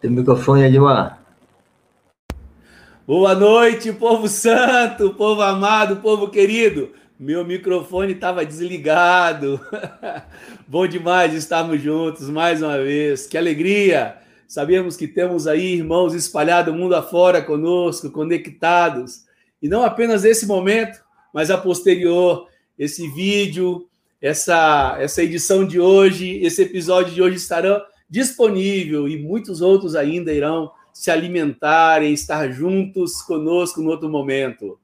Tem microfone, Edmar. Boa noite, povo santo, povo amado, povo querido. Meu microfone estava desligado. Bom demais estarmos juntos mais uma vez. Que alegria! Sabemos que temos aí irmãos espalhados mundo afora conosco, conectados. E não apenas esse momento, mas a posterior, esse vídeo, essa, essa edição de hoje, esse episódio de hoje estarão disponível e muitos outros ainda irão se alimentarem, estar juntos conosco no outro momento.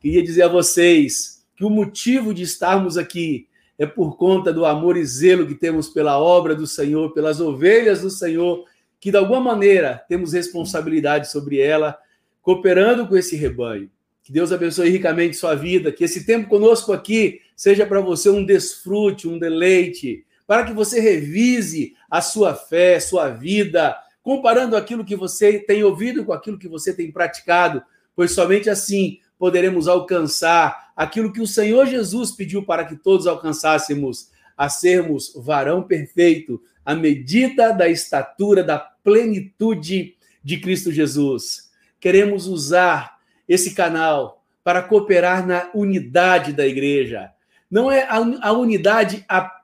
Queria dizer a vocês que o motivo de estarmos aqui é por conta do amor e zelo que temos pela obra do Senhor, pelas ovelhas do Senhor, que de alguma maneira temos responsabilidade sobre ela, cooperando com esse rebanho. Que Deus abençoe ricamente sua vida, que esse tempo conosco aqui seja para você um desfrute, um deleite, para que você revise a sua fé, sua vida, comparando aquilo que você tem ouvido com aquilo que você tem praticado, pois somente assim poderemos alcançar aquilo que o Senhor Jesus pediu para que todos alcançássemos, a sermos varão perfeito, à medida da estatura da plenitude de Cristo Jesus. Queremos usar esse canal para cooperar na unidade da igreja. Não é a unidade apenas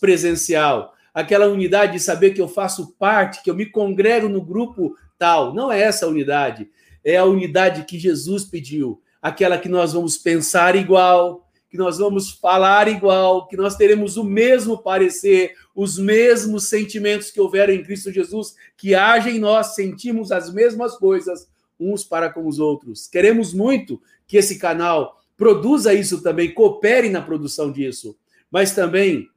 presencial, aquela unidade de saber que eu faço parte, que eu me congrego no grupo tal. Não é essa a unidade. É a unidade que Jesus pediu, aquela que nós vamos pensar igual, que nós vamos falar igual, que nós teremos o mesmo parecer, os mesmos sentimentos que houveram em Cristo Jesus, que haja em nós, sentimos as mesmas coisas uns para com os outros. Queremos muito que esse canal produza isso também, coopere na produção disso, mas também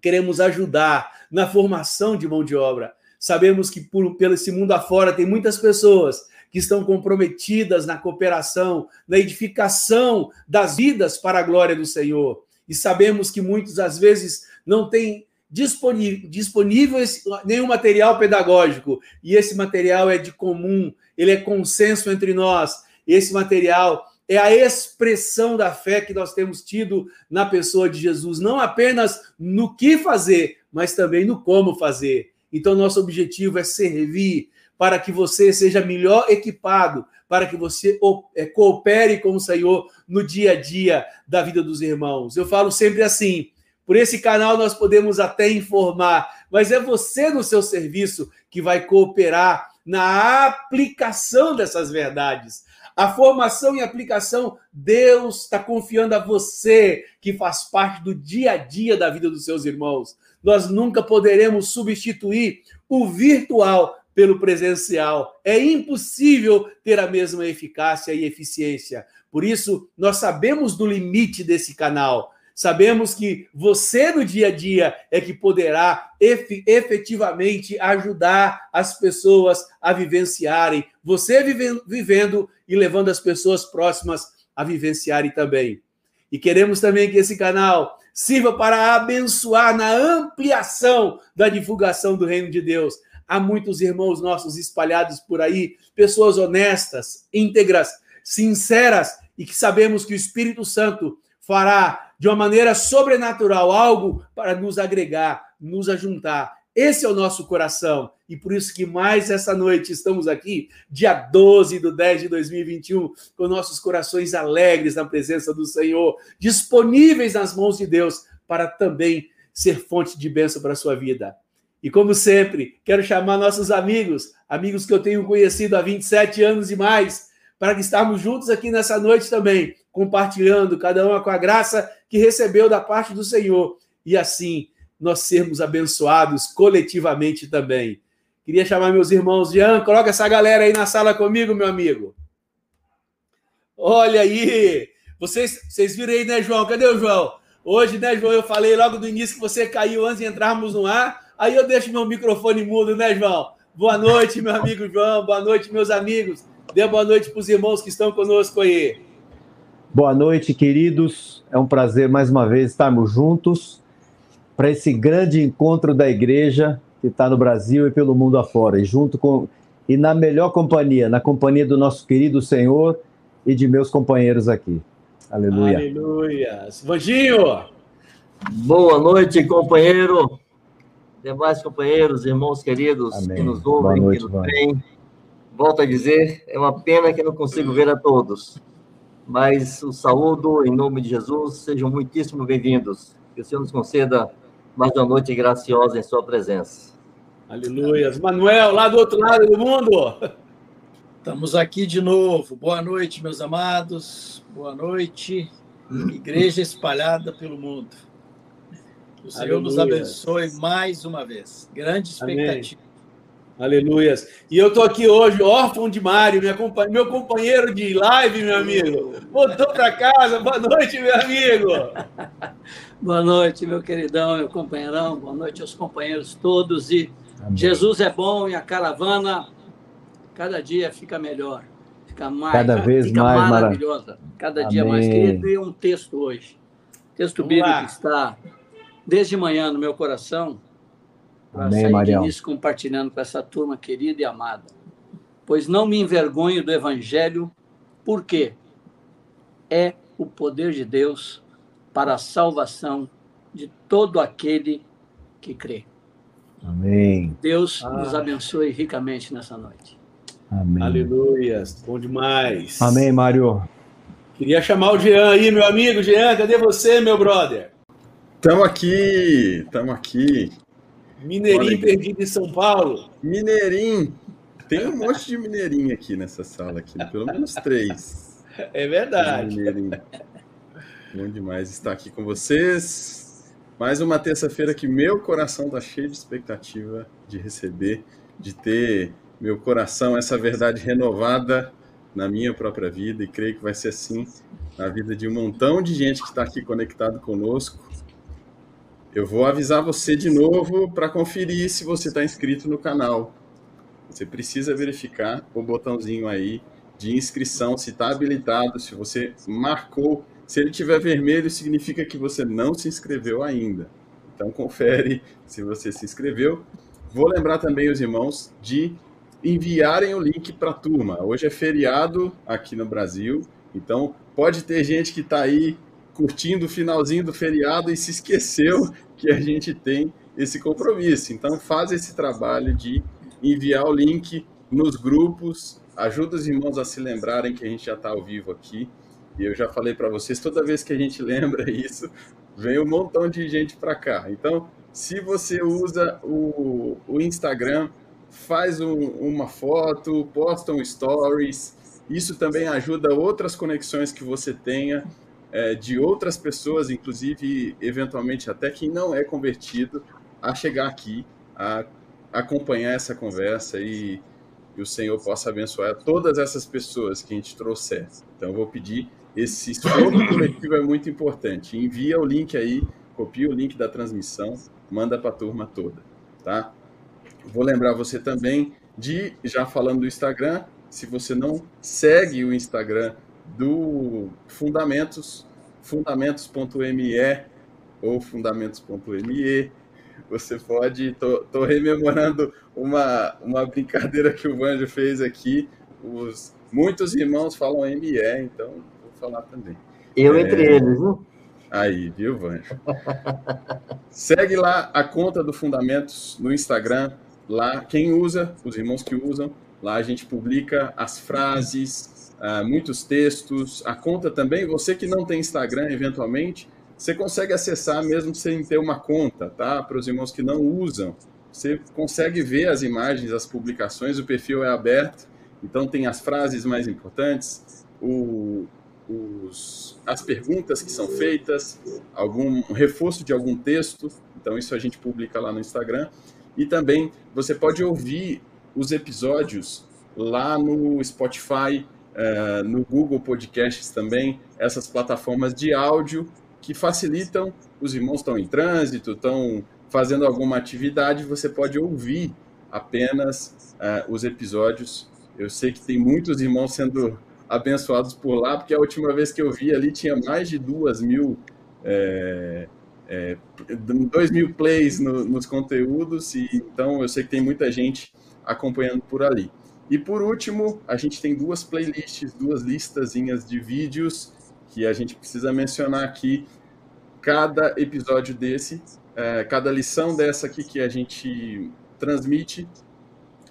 queremos ajudar na formação de mão de obra. Sabemos que por, pelo esse mundo afora tem muitas pessoas que estão comprometidas na cooperação, na edificação das vidas para a glória do Senhor. E sabemos que muitos, às vezes, não têm disponível, disponível nenhum material pedagógico. E esse material é de comum, ele é consenso entre nós. Esse material é a expressão da fé que nós temos tido na pessoa de Jesus, não apenas no que fazer, mas também no como fazer. Então, nosso objetivo é servir, para que você seja melhor equipado, para que você é, coopere com o Senhor no dia a dia da vida dos irmãos. Eu falo sempre assim: por esse canal nós podemos até informar, mas é você no seu serviço que vai cooperar na aplicação dessas verdades. A formação e aplicação, Deus está confiando a você, que faz parte do dia a dia da vida dos seus irmãos. Nós nunca poderemos substituir o virtual pelo presencial. É impossível ter a mesma eficácia e eficiência. Por isso, nós sabemos do limite desse canal. Sabemos que você no dia a dia é que poderá efetivamente ajudar as pessoas a vivenciarem, você vivendo e levando as pessoas próximas a vivenciarem também. E queremos também que esse canal sirva para abençoar na ampliação da divulgação do reino de Deus Há muitos irmãos nossos espalhados por aí, pessoas honestas, íntegras, sinceras e que sabemos que o Espírito Santo fará de uma maneira sobrenatural algo para nos agregar, nos ajuntar. Esse é o nosso coração. E por isso que mais essa noite estamos aqui, dia 12 do 10 de 2021, com nossos corações alegres na presença do Senhor, disponíveis nas mãos de Deus para também ser fonte de bênção para a sua vida. E como sempre, quero chamar nossos amigos, amigos que eu tenho conhecido há 27 anos e mais, para que estarmos juntos aqui nessa noite também, compartilhando cada uma com a graça que recebeu da parte do Senhor e assim nós sermos abençoados coletivamente também. Queria chamar meus irmãos, Jean, coloca essa galera aí na sala comigo, meu amigo. Olha aí, vocês, vocês viram aí, né, João? Cadê o João? Hoje, né, João, eu falei logo no início que você caiu antes de entrarmos no ar. Aí eu deixo meu microfone mudo, né, João? Boa noite, meu amigo João. Boa noite, meus amigos. Dê boa noite para os irmãos que estão conosco aí. Boa noite, queridos. É um prazer mais uma vez estarmos juntos para esse grande encontro da igreja que está no Brasil e pelo mundo afora. E junto com e na melhor companhia, na companhia do nosso querido Senhor e de meus companheiros aqui. Aleluia. Aleluia. Vanginho! Boa noite, companheiro. demais companheiros, irmãos queridos Amém. que nos ouvem, noite, que nos veem. Volto a dizer, é uma pena que não consigo ver a todos, mas o saúdo em nome de Jesus, sejam muitíssimo bem-vindos. Que o Senhor nos conceda mais uma noite graciosa em sua presença. Aleluia. Manuel, lá do outro lado do mundo. Estamos aqui de novo. Boa noite, meus amados. Boa noite, igreja espalhada pelo mundo. O Senhor Aleluia. nos abençoe mais uma vez. Grande expectativa. Aleluias. E eu estou aqui hoje, órfão de Mário, meu companheiro de live, meu amigo. Voltou para casa. Boa noite, meu amigo. Boa noite, meu queridão, meu companheirão. Boa noite aos companheiros todos. E Amém. Jesus é bom e a caravana cada dia fica melhor. Fica mais, cada vez fica mais maravilhosa. Cada Amém. dia mais. Queria ler um texto hoje. Texto bíblico que está desde manhã no meu coração, para sair Marião. início compartilhando com essa turma querida e amada. Pois não me envergonho do Evangelho, porque é o poder de Deus para a salvação de todo aquele que crê. Amém. Deus ah. nos abençoe ricamente nessa noite. Amém. Aleluia. Bom demais. Amém, Mário. Queria chamar o Jean aí, meu amigo. Jean, cadê você, meu brother? Estamos aqui, estamos aqui. Mineirinho perdido em São Paulo. Mineirinho. Tem um monte de mineirinho aqui nessa sala aqui, pelo menos três. É verdade. Bom demais estar aqui com vocês. Mais uma terça-feira que meu coração está cheio de expectativa de receber, de ter meu coração essa verdade renovada na minha própria vida e creio que vai ser assim na vida de um montão de gente que está aqui conectado conosco eu vou avisar você de novo para conferir se você está inscrito no canal. Você precisa verificar o botãozinho aí de inscrição, se está habilitado, se você marcou. Se ele tiver vermelho, significa que você não se inscreveu ainda. Então, confere se você se inscreveu. Vou lembrar também os irmãos de enviarem o link para a turma. Hoje é feriado aqui no Brasil, então pode ter gente que está aí curtindo o finalzinho do feriado e se esqueceu que a gente tem esse compromisso. Então, faz esse trabalho de enviar o link nos grupos, ajuda os irmãos a se lembrarem que a gente já está ao vivo aqui. E eu já falei para vocês, toda vez que a gente lembra isso, vem um montão de gente para cá. Então, se você usa o, o Instagram, faz um, uma foto, posta um stories. Isso também ajuda outras conexões que você tenha é, de outras pessoas, inclusive, eventualmente até quem não é convertido, a chegar aqui, a acompanhar essa conversa e, e o Senhor possa abençoar todas essas pessoas que a gente trouxer. Então, eu vou pedir, esse esforço coletivo é muito importante. Envia o link aí, copia o link da transmissão, manda para a turma toda, tá? Vou lembrar você também de, já falando do Instagram, se você não segue o Instagram do Fundamentos, fundamentos.me ou fundamentos.me. Você pode, tô, tô, rememorando uma, uma brincadeira que o Vanjo fez aqui. Os, muitos irmãos falam ME, então vou falar também. Eu entre é, eles, viu? Aí, viu, Vanjo? Segue lá a conta do Fundamentos no Instagram. Lá, quem usa, os irmãos que usam, lá a gente publica as frases, uh, muitos textos. A conta também, você que não tem Instagram, eventualmente, você consegue acessar mesmo sem ter uma conta, tá? Para os irmãos que não usam. Você consegue ver as imagens, as publicações, o perfil é aberto, então tem as frases mais importantes, o, os, as perguntas que são feitas, algum um reforço de algum texto, então isso a gente publica lá no Instagram. E também você pode ouvir os episódios lá no Spotify, é, no Google Podcasts também, essas plataformas de áudio que facilitam, os irmãos estão em trânsito, estão fazendo alguma atividade, você pode ouvir apenas é, os episódios. Eu sei que tem muitos irmãos sendo abençoados por lá, porque a última vez que eu vi ali tinha mais de duas mil, é, é, dois mil plays no, nos conteúdos, e então eu sei que tem muita gente acompanhando por ali. E por último, a gente tem duas playlists, duas listazinhas de vídeos que a gente precisa mencionar aqui. Cada episódio desse é, cada lição dessa aqui que a gente transmite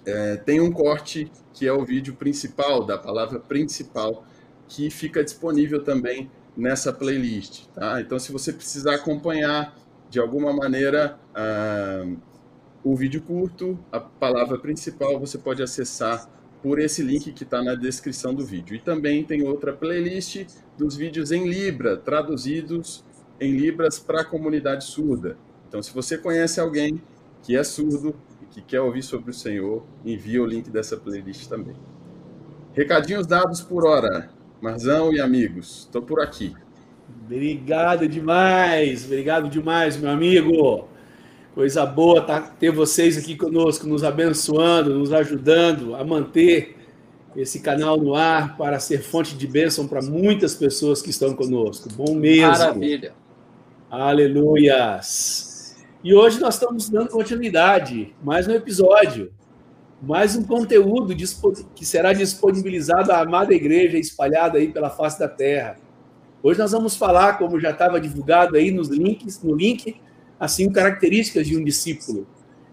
é, tem um corte que é o vídeo principal, da palavra principal, que fica disponível também nessa playlist. Tá? Então, se você precisar acompanhar de alguma maneira uh, o vídeo curto, a palavra principal, você pode acessar por esse link que está na descrição do vídeo. E também tem outra playlist dos vídeos em Libra, traduzidos em Libras para a comunidade surda. Então, se você conhece alguém que é surdo e que quer ouvir sobre o Senhor, envia o link dessa playlist também. Recadinhos dados por hora. Marzão e amigos, estou por aqui. Obrigado demais, obrigado demais, meu amigo. Coisa boa tá, ter vocês aqui conosco, nos abençoando, nos ajudando a manter esse canal no ar para ser fonte de bênção para muitas pessoas que estão conosco. Bom mesmo. Maravilha. Aleluias. E hoje nós estamos dando continuidade, mais um episódio mais um conteúdo que será disponibilizado à amada igreja espalhada aí pela face da terra. Hoje nós vamos falar, como já estava divulgado aí nos links, no link, assim, características de um discípulo.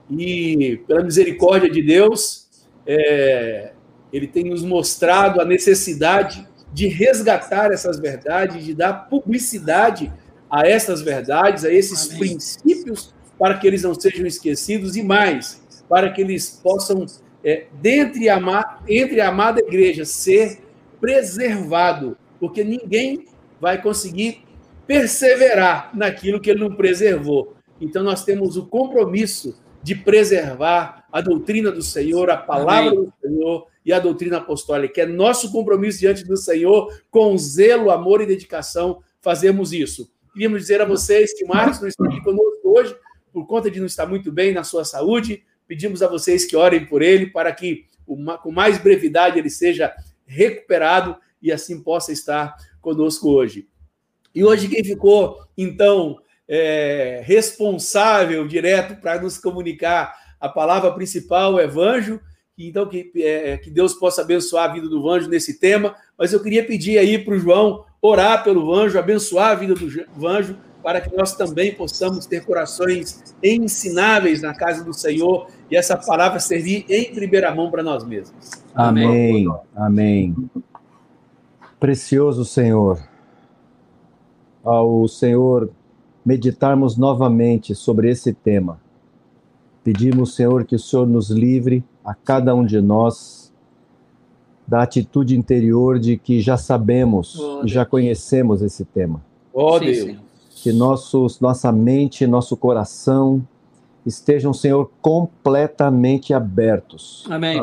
E pela misericórdia de Deus, é, ele tem nos mostrado a necessidade de resgatar essas verdades, de dar publicidade a essas verdades, a esses Amém. princípios, para que eles não sejam esquecidos e mais, para que eles possam, é, dentre a, entre a amada igreja, ser preservado, porque ninguém vai conseguir perseverar naquilo que ele não preservou. Então, nós temos o compromisso de preservar a doutrina do Senhor, a palavra Amém. do Senhor e a doutrina apostólica. É nosso compromisso diante do Senhor, com zelo, amor e dedicação, fazemos isso. Queríamos dizer a vocês que Marcos não está aqui conosco hoje, por conta de não estar muito bem na sua saúde, Pedimos a vocês que orem por ele para que com mais brevidade ele seja recuperado e assim possa estar conosco hoje. E hoje quem ficou, então, é, responsável direto para nos comunicar a palavra principal, o Evangelho, então que, é, que Deus possa abençoar a vida do Vanjo nesse tema, mas eu queria pedir aí para o João orar pelo Vanjo, abençoar a vida do Vanjo, para que nós também possamos ter corações ensináveis na casa do Senhor e essa palavra servir em primeira mão para nós mesmos. Amém. Amém. Precioso Senhor, ao Senhor meditarmos novamente sobre esse tema, pedimos, Senhor, que o Senhor nos livre a cada um de nós da atitude interior de que já sabemos oh, e já conhecemos esse tema. Oh, Deus. Que nossos, nossa mente, nosso coração, estejam, Senhor, completamente abertos. Amém.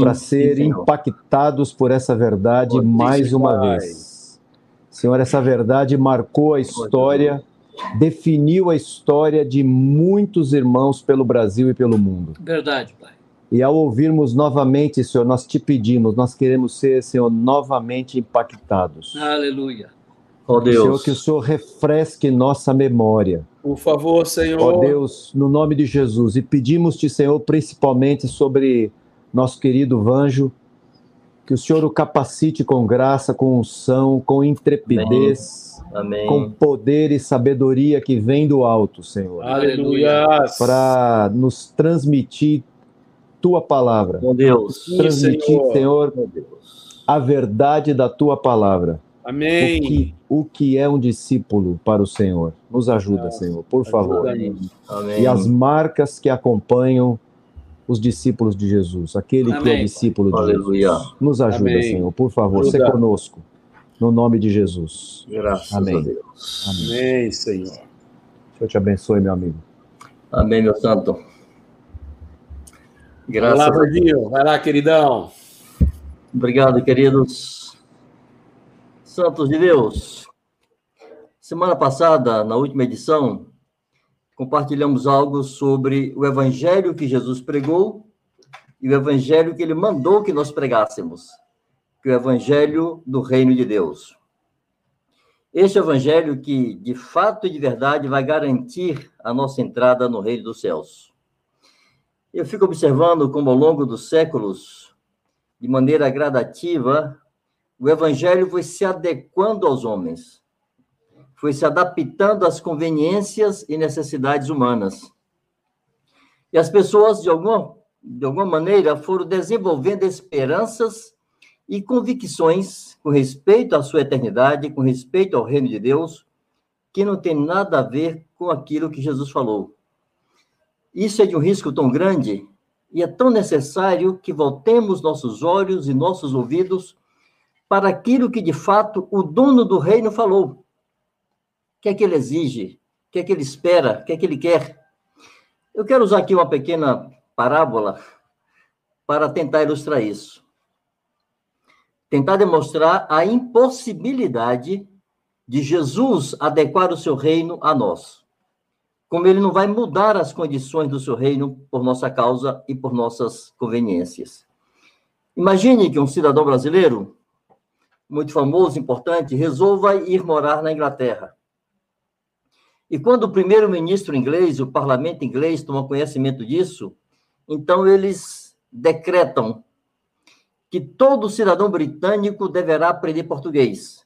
Para serem impactados por essa verdade mais uma vez. Senhor, essa verdade marcou a história, definiu a história de muitos irmãos pelo Brasil e pelo mundo. Verdade, Pai. E ao ouvirmos novamente, Senhor, nós te pedimos, nós queremos ser, Senhor, novamente impactados. Aleluia. Ó oh, Deus. Senhor, que o Senhor refresque nossa memória. Por favor, Senhor. Ó oh, Deus, no nome de Jesus. E pedimos-te, Senhor, principalmente sobre nosso querido Vanjo, que o Senhor o capacite com graça, com unção, com intrepidez, Amém. Com poder e sabedoria que vem do alto, Senhor. Aleluia. Para nos transmitir tua palavra. Meu Deus. Transmitir, Senhor, Senhor a verdade da tua palavra. Amém. O que, o que é um discípulo para o Senhor? Nos ajuda, Senhor, por favor. Amém. E as marcas que acompanham os discípulos de Jesus, aquele Amém. que é discípulo de Aleluia. Jesus. Nos ajuda, Amém. Senhor, por favor, se conosco. No nome de Jesus. Graças Amém. a Deus. Amém, Senhor. Senhor te abençoe, meu amigo. Amém, meu santo. Graças Vai lá, Verdinho. Vai lá, queridão. Obrigado, queridos. Santos de Deus, semana passada, na última edição, compartilhamos algo sobre o evangelho que Jesus pregou e o evangelho que ele mandou que nós pregássemos, que o evangelho do reino de Deus. Este evangelho que, de fato e de verdade, vai garantir a nossa entrada no reino dos céus. Eu fico observando como, ao longo dos séculos, de maneira gradativa, o evangelho foi se adequando aos homens, foi se adaptando às conveniências e necessidades humanas. E as pessoas, de alguma, de alguma maneira, foram desenvolvendo esperanças e convicções com respeito à sua eternidade, com respeito ao reino de Deus, que não tem nada a ver com aquilo que Jesus falou. Isso é de um risco tão grande e é tão necessário que voltemos nossos olhos e nossos ouvidos para aquilo que de fato o dono do reino falou. O que é que ele exige? O que é que ele espera? O que é que ele quer? Eu quero usar aqui uma pequena parábola para tentar ilustrar isso. Tentar demonstrar a impossibilidade de Jesus adequar o seu reino a nós como ele não vai mudar as condições do seu reino por nossa causa e por nossas conveniências. Imagine que um cidadão brasileiro, muito famoso, importante, resolva ir morar na Inglaterra. E quando o primeiro-ministro inglês, o parlamento inglês, toma conhecimento disso, então eles decretam que todo cidadão britânico deverá aprender português,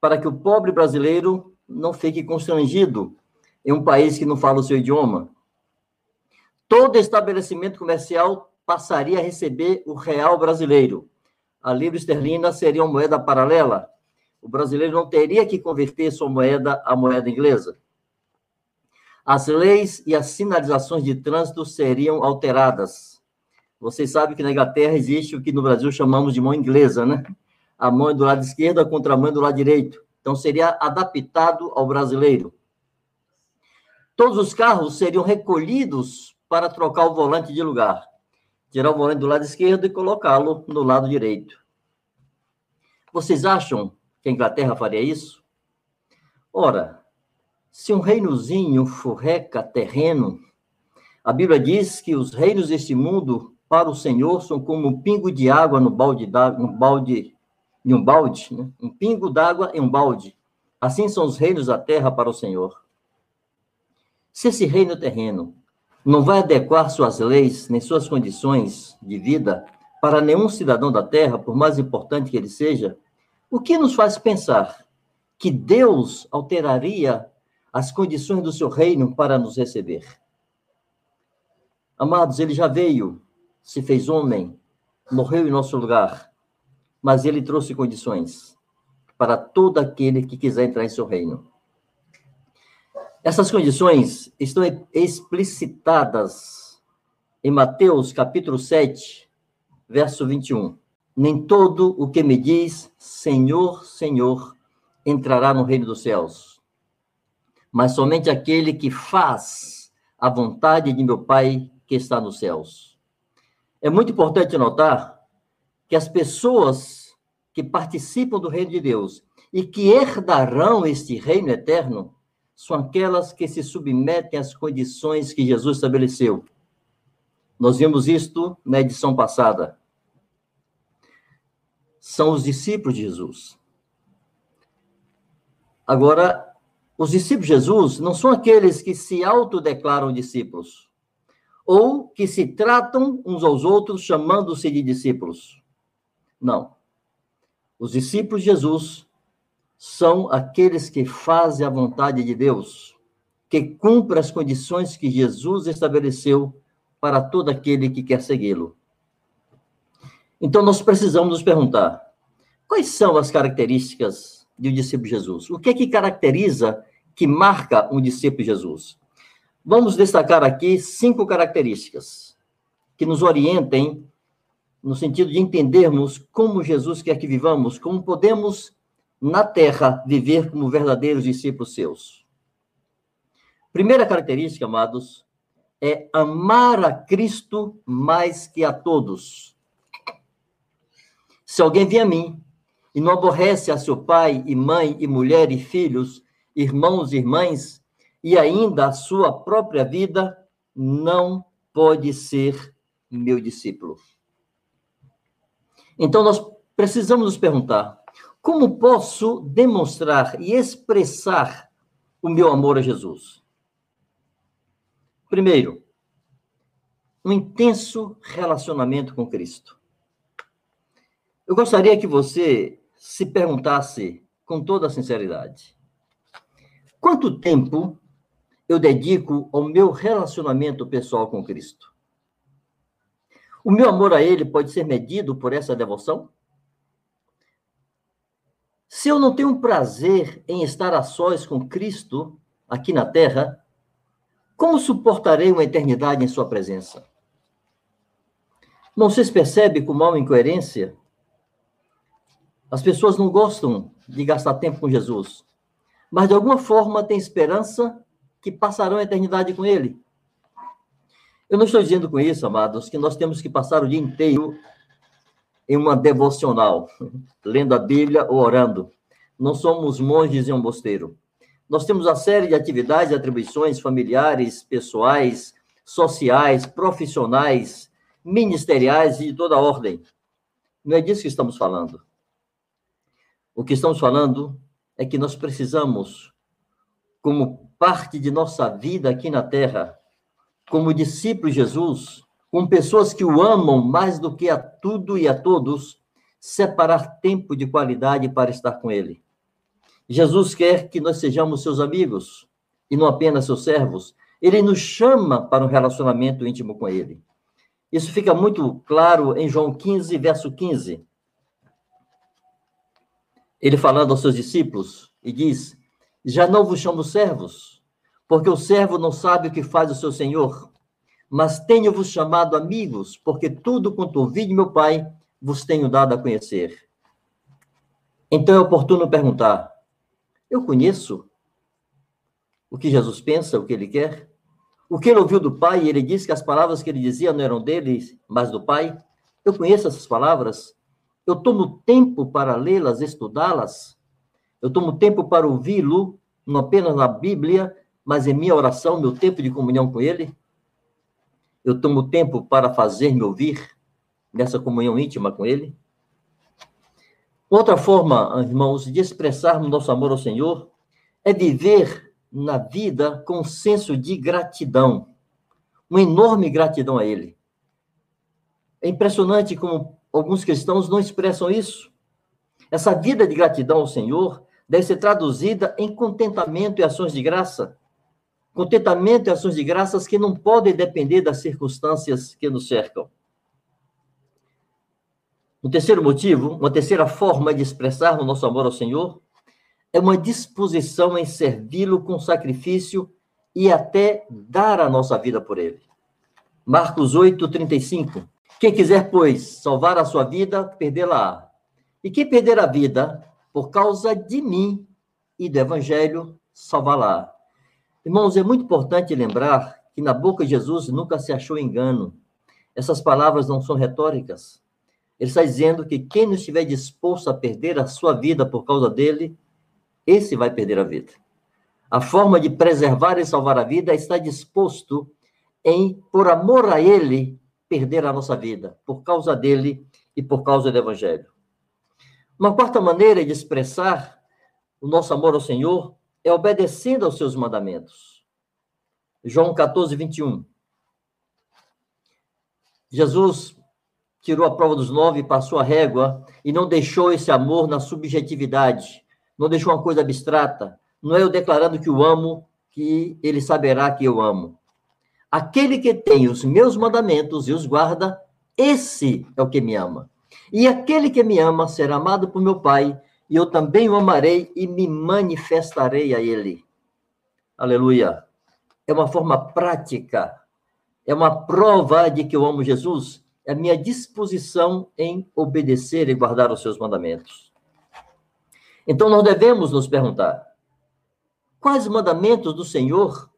para que o pobre brasileiro não fique constrangido em um país que não fala o seu idioma, todo estabelecimento comercial passaria a receber o real brasileiro. A libra esterlina seria uma moeda paralela. O brasileiro não teria que converter sua moeda à moeda inglesa. As leis e as sinalizações de trânsito seriam alteradas. Vocês sabem que na Inglaterra existe o que no Brasil chamamos de mão inglesa, né? A mão é do lado esquerdo, a contramão é do lado direito. Então seria adaptado ao brasileiro. Todos os carros seriam recolhidos para trocar o volante de lugar. Tirar o volante do lado esquerdo e colocá-lo no lado direito. Vocês acham que a Inglaterra faria isso? Ora, se um reinozinho furreca terreno, a Bíblia diz que os reinos deste mundo para o Senhor são como um pingo de água no balde, no balde em um balde, né? um pingo d'água em um balde. Assim são os reinos da terra para o Senhor. Se esse reino terreno não vai adequar suas leis nem suas condições de vida para nenhum cidadão da terra, por mais importante que ele seja, o que nos faz pensar que Deus alteraria as condições do seu reino para nos receber? Amados, ele já veio, se fez homem, morreu em nosso lugar, mas ele trouxe condições para todo aquele que quiser entrar em seu reino. Essas condições estão explicitadas em Mateus capítulo 7, verso 21. Nem todo o que me diz Senhor, Senhor entrará no reino dos céus, mas somente aquele que faz a vontade de meu Pai que está nos céus. É muito importante notar que as pessoas que participam do reino de Deus e que herdarão este reino eterno são aquelas que se submetem às condições que Jesus estabeleceu. Nós vimos isto na edição passada. São os discípulos de Jesus. Agora, os discípulos de Jesus não são aqueles que se autodeclaram discípulos ou que se tratam uns aos outros chamando-se de discípulos. Não. Os discípulos de Jesus são aqueles que fazem a vontade de Deus, que cumprem as condições que Jesus estabeleceu para todo aquele que quer segui-lo. Então, nós precisamos nos perguntar: quais são as características de um discípulo de Jesus? O que é que caracteriza, que marca um discípulo de Jesus? Vamos destacar aqui cinco características que nos orientem no sentido de entendermos como Jesus quer que vivamos, como podemos na terra viver como verdadeiros discípulos seus. Primeira característica, amados, é amar a Cristo mais que a todos. Se alguém vem a mim e não aborrece a seu pai e mãe e mulher e filhos, irmãos e irmãs, e ainda a sua própria vida, não pode ser meu discípulo. Então nós precisamos nos perguntar: como posso demonstrar e expressar o meu amor a Jesus? Primeiro, um intenso relacionamento com Cristo. Eu gostaria que você se perguntasse com toda sinceridade: Quanto tempo eu dedico ao meu relacionamento pessoal com Cristo? O meu amor a Ele pode ser medido por essa devoção? Se eu não tenho prazer em estar a sós com Cristo aqui na terra, como suportarei uma eternidade em Sua presença? Não vocês percebem como há uma incoerência? As pessoas não gostam de gastar tempo com Jesus, mas de alguma forma têm esperança que passarão a eternidade com Ele. Eu não estou dizendo com isso, amados, que nós temos que passar o dia inteiro em uma devocional, lendo a Bíblia ou orando. Não somos monges em um mosteiro. Nós temos uma série de atividades atribuições familiares, pessoais, sociais, profissionais, ministeriais e de toda ordem. Não é disso que estamos falando. O que estamos falando é que nós precisamos, como parte de nossa vida aqui na Terra, como discípulos de Jesus, com pessoas que o amam mais do que a tudo e a todos, separar tempo de qualidade para estar com Ele. Jesus quer que nós sejamos seus amigos e não apenas seus servos. Ele nos chama para um relacionamento íntimo com Ele. Isso fica muito claro em João 15, verso 15. Ele falando aos seus discípulos e diz: Já não vos chamo servos, porque o servo não sabe o que faz o seu senhor, mas tenho-vos chamado amigos, porque tudo quanto ouvi de meu Pai vos tenho dado a conhecer. Então é oportuno perguntar: Eu conheço o que Jesus pensa, o que ele quer? O que ele ouviu do Pai, ele disse que as palavras que ele dizia não eram dele, mas do Pai. Eu conheço essas palavras. Eu tomo tempo para lê-las, estudá-las. Eu tomo tempo para ouvi-lo, não apenas na Bíblia, mas em minha oração, meu tempo de comunhão com ele. Eu tomo tempo para fazer-me ouvir nessa comunhão íntima com ele. Outra forma, irmãos, de expressarmos nosso amor ao Senhor é viver na vida com um senso de gratidão, uma enorme gratidão a Ele. É impressionante como alguns cristãos não expressam isso. Essa vida de gratidão ao Senhor deve ser traduzida em contentamento e ações de graça. Contentamento e ações de graças que não podem depender das circunstâncias que nos cercam. Um terceiro motivo, uma terceira forma de expressar o nosso amor ao Senhor é uma disposição em servi-lo com sacrifício e até dar a nossa vida por ele. Marcos 8, 35. Quem quiser, pois, salvar a sua vida, perdê-la. E quem perder a vida, por causa de mim e do evangelho, salvá-la. Irmãos, é muito importante lembrar que na boca de Jesus nunca se achou engano. Essas palavras não são retóricas. Ele está dizendo que quem não estiver disposto a perder a sua vida por causa dele, esse vai perder a vida. A forma de preservar e salvar a vida é estar disposto em, por amor a Ele, perder a nossa vida, por causa dele e por causa do Evangelho. Uma quarta maneira de expressar o nosso amor ao Senhor é obedecendo aos seus mandamentos. João 14, 21. Jesus tirou a prova dos nove, passou a régua e não deixou esse amor na subjetividade, não deixou uma coisa abstrata. Não é eu declarando que o amo, que ele saberá que eu amo. Aquele que tem os meus mandamentos e os guarda, esse é o que me ama. E aquele que me ama será amado por meu Pai, e eu também o amarei e me manifestarei a ele. Aleluia. É uma forma prática, é uma prova de que eu amo Jesus, é a minha disposição em obedecer e guardar os seus mandamentos. Então nós devemos nos perguntar: quais mandamentos do Senhor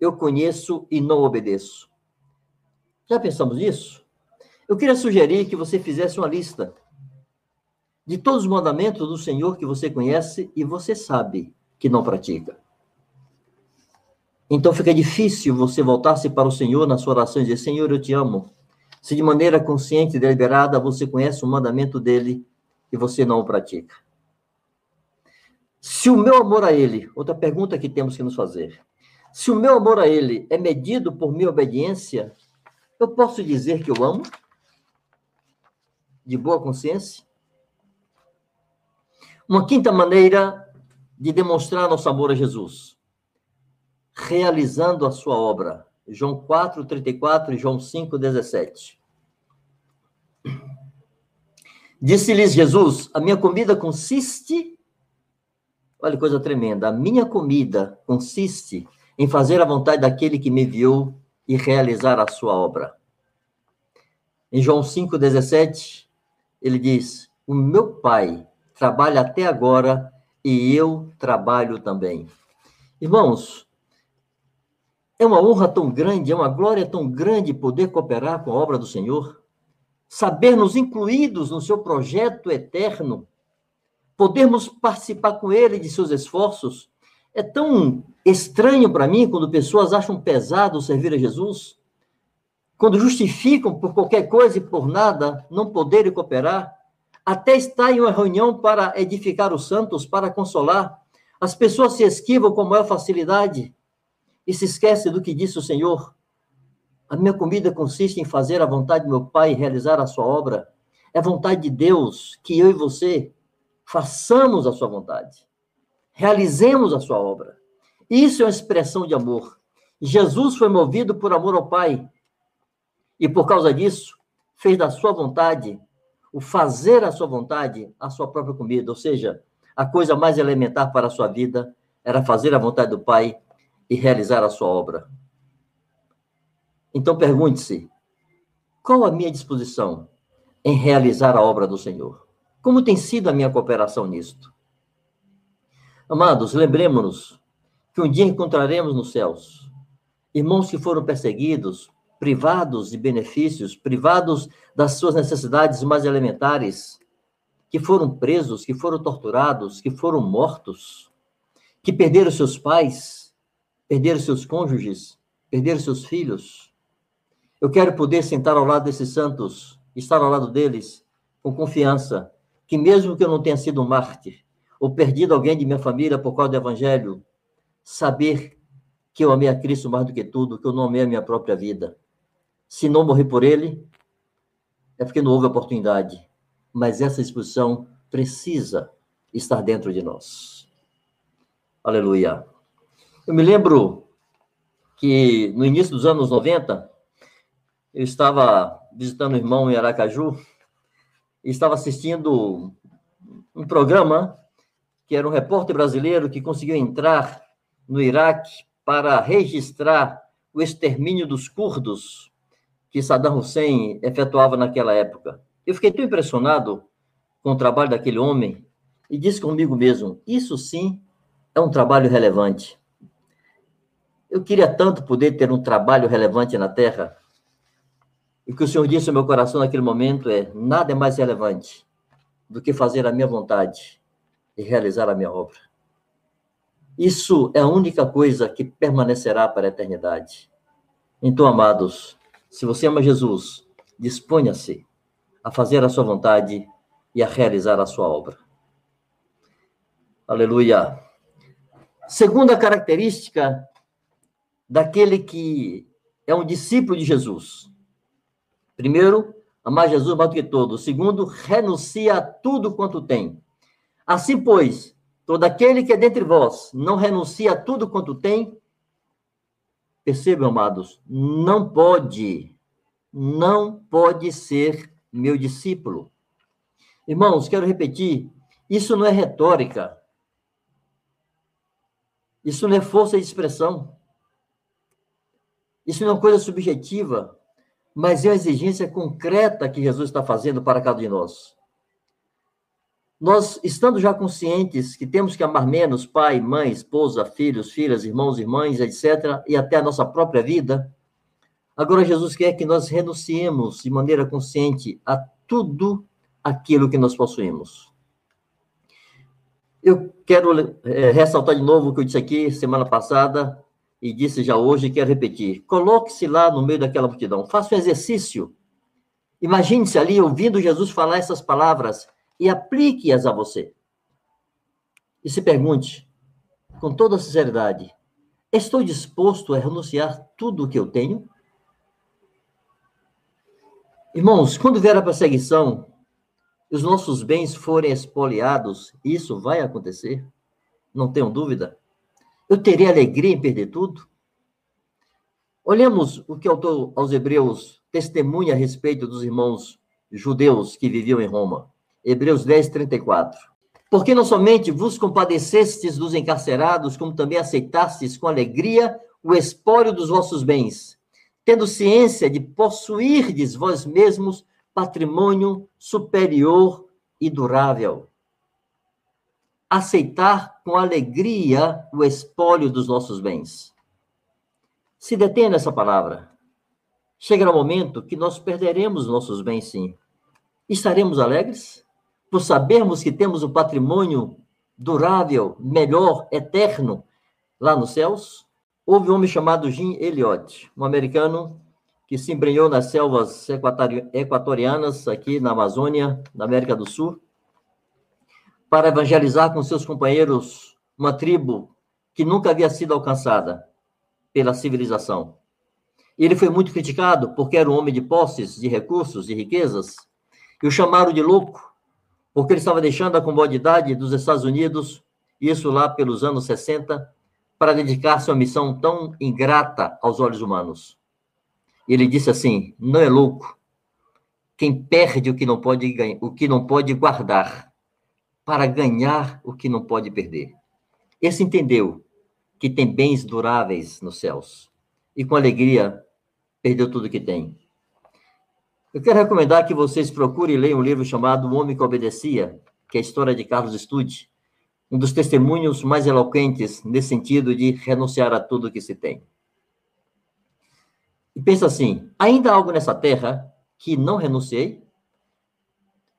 eu conheço e não obedeço? Já pensamos nisso? Eu queria sugerir que você fizesse uma lista de todos os mandamentos do Senhor que você conhece e você sabe que não pratica. Então fica difícil você voltar-se para o Senhor na sua oração e dizer: Senhor, eu te amo. Se de maneira consciente e deliberada você conhece o mandamento dele e você não o pratica. Se o meu amor a Ele, outra pergunta que temos que nos fazer, se o meu amor a Ele é medido por minha obediência, eu posso dizer que eu amo? De boa consciência? Uma quinta maneira de demonstrar nosso amor a Jesus realizando a sua obra. João 4, 34 e João 5, 17. Disse-lhes Jesus: A minha comida consiste. Olha que coisa tremenda. A minha comida consiste em fazer a vontade daquele que me enviou e realizar a sua obra. Em João 5,17, ele diz: O meu Pai trabalha até agora e eu trabalho também. Irmãos, é uma honra tão grande, é uma glória tão grande poder cooperar com a obra do Senhor, sabermos incluídos no seu projeto eterno, podermos participar com ele de seus esforços. É tão estranho para mim quando pessoas acham pesado servir a Jesus, quando justificam por qualquer coisa e por nada não poderem cooperar, até estar em uma reunião para edificar os santos, para consolar. As pessoas se esquivam com maior facilidade e se esquece do que disse o Senhor. A minha comida consiste em fazer a vontade do meu Pai e realizar a sua obra. É vontade de Deus que eu e você façamos a sua vontade. Realizemos a sua obra. Isso é uma expressão de amor. Jesus foi movido por amor ao Pai. E por causa disso, fez da sua vontade, o fazer a sua vontade, a sua própria comida. Ou seja, a coisa mais elementar para a sua vida era fazer a vontade do Pai e realizar a sua obra. Então pergunte-se: qual a minha disposição em realizar a obra do Senhor? Como tem sido a minha cooperação nisto? Amados, lembremos-nos que um dia encontraremos nos céus irmãos que foram perseguidos, privados de benefícios, privados das suas necessidades mais elementares, que foram presos, que foram torturados, que foram mortos, que perderam seus pais, perderam seus cônjuges, perderam seus filhos. Eu quero poder sentar ao lado desses santos, estar ao lado deles, com confiança, que mesmo que eu não tenha sido um mártir, ou perdido alguém de minha família por causa do evangelho, saber que eu amei a Cristo mais do que tudo, que eu não amei a minha própria vida. Se não morrer por ele, é porque não houve oportunidade. Mas essa exposição precisa estar dentro de nós. Aleluia. Eu me lembro que no início dos anos 90, eu estava visitando o irmão em Aracaju e estava assistindo um programa que era um repórter brasileiro que conseguiu entrar no Iraque para registrar o extermínio dos curdos que Saddam Hussein efetuava naquela época. Eu fiquei tão impressionado com o trabalho daquele homem e disse comigo mesmo: isso sim é um trabalho relevante. Eu queria tanto poder ter um trabalho relevante na Terra. E o que o Senhor disse ao meu coração naquele momento é: nada é mais relevante do que fazer a minha vontade e realizar a minha obra. Isso é a única coisa que permanecerá para a eternidade. Então, amados, se você ama Jesus, disponha-se a fazer a sua vontade e a realizar a sua obra. Aleluia. Segunda característica daquele que é um discípulo de Jesus. Primeiro, amar Jesus mais do que todo. Segundo, renuncia a tudo quanto tem. Assim, pois, todo aquele que é dentre vós não renuncia a tudo quanto tem, percebam, amados, não pode, não pode ser meu discípulo. Irmãos, quero repetir, isso não é retórica. Isso não é força de expressão. Isso não é uma coisa subjetiva, mas é uma exigência concreta que Jesus está fazendo para cada um de nós. Nós, estando já conscientes que temos que amar menos pai, mãe, esposa, filhos, filhas, irmãos, irmãs, etc., e até a nossa própria vida, agora Jesus quer que nós renunciemos de maneira consciente a tudo aquilo que nós possuímos. Eu quero é, ressaltar de novo o que eu disse aqui semana passada, e disse já hoje quero repetir: coloque-se lá no meio daquela multidão, faça um exercício. Imagine-se ali ouvindo Jesus falar essas palavras e aplique-as a você. E se pergunte, com toda sinceridade: estou disposto a renunciar tudo o que eu tenho? Irmãos, quando vier a perseguição, os nossos bens forem expoliados, isso vai acontecer, não tenham dúvida. Eu terei alegria em perder tudo? Olhemos o que o autor aos Hebreus testemunha a respeito dos irmãos judeus que viviam em Roma. Hebreus 10, 34. Porque não somente vos compadecestes dos encarcerados, como também aceitastes com alegria o espólio dos vossos bens, tendo ciência de possuirdes vós mesmos patrimônio superior e durável. Aceitar com alegria o espólio dos nossos bens. Se detém nessa palavra. Chegará o momento que nós perderemos nossos bens, sim. Estaremos alegres? Por sabermos que temos o patrimônio durável, melhor, eterno, lá nos céus? Houve um homem chamado Jim Elliot, um americano que se embrenhou nas selvas equatorianas, aqui na Amazônia, na América do Sul, para evangelizar com seus companheiros uma tribo que nunca havia sido alcançada pela civilização. Ele foi muito criticado porque era um homem de posses, de recursos, de riquezas, e o chamaram de louco, porque ele estava deixando a comodidade dos Estados Unidos, isso lá pelos anos 60, para dedicar-se a uma missão tão ingrata aos olhos humanos. Ele disse assim: não é louco quem perde o que não pode ganhar, o que não pode guardar para ganhar o que não pode perder. Esse entendeu que tem bens duráveis nos céus e com alegria perdeu tudo que tem. Eu quero recomendar que vocês procurem ler um livro chamado O Homem que Obedecia, que é a história de Carlos Stude, um dos testemunhos mais eloquentes nesse sentido de renunciar a tudo que se tem. E pensa assim: ainda há algo nessa terra que não renunciei?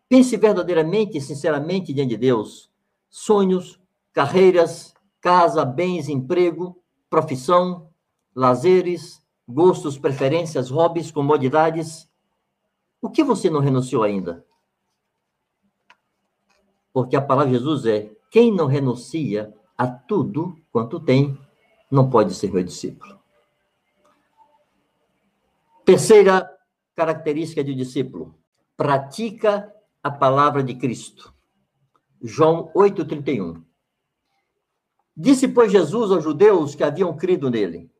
Pense verdadeiramente e sinceramente diante de Deus. Sonhos, carreiras, casa, bens, emprego, profissão, lazeres, gostos, preferências, hobbies, comodidades. O que você não renunciou ainda? Porque a palavra de Jesus é: quem não renuncia a tudo quanto tem, não pode ser meu discípulo. Terceira característica de discípulo: pratica a palavra de Cristo. João 8:31. Disse, pois, Jesus aos judeus que haviam crido nele: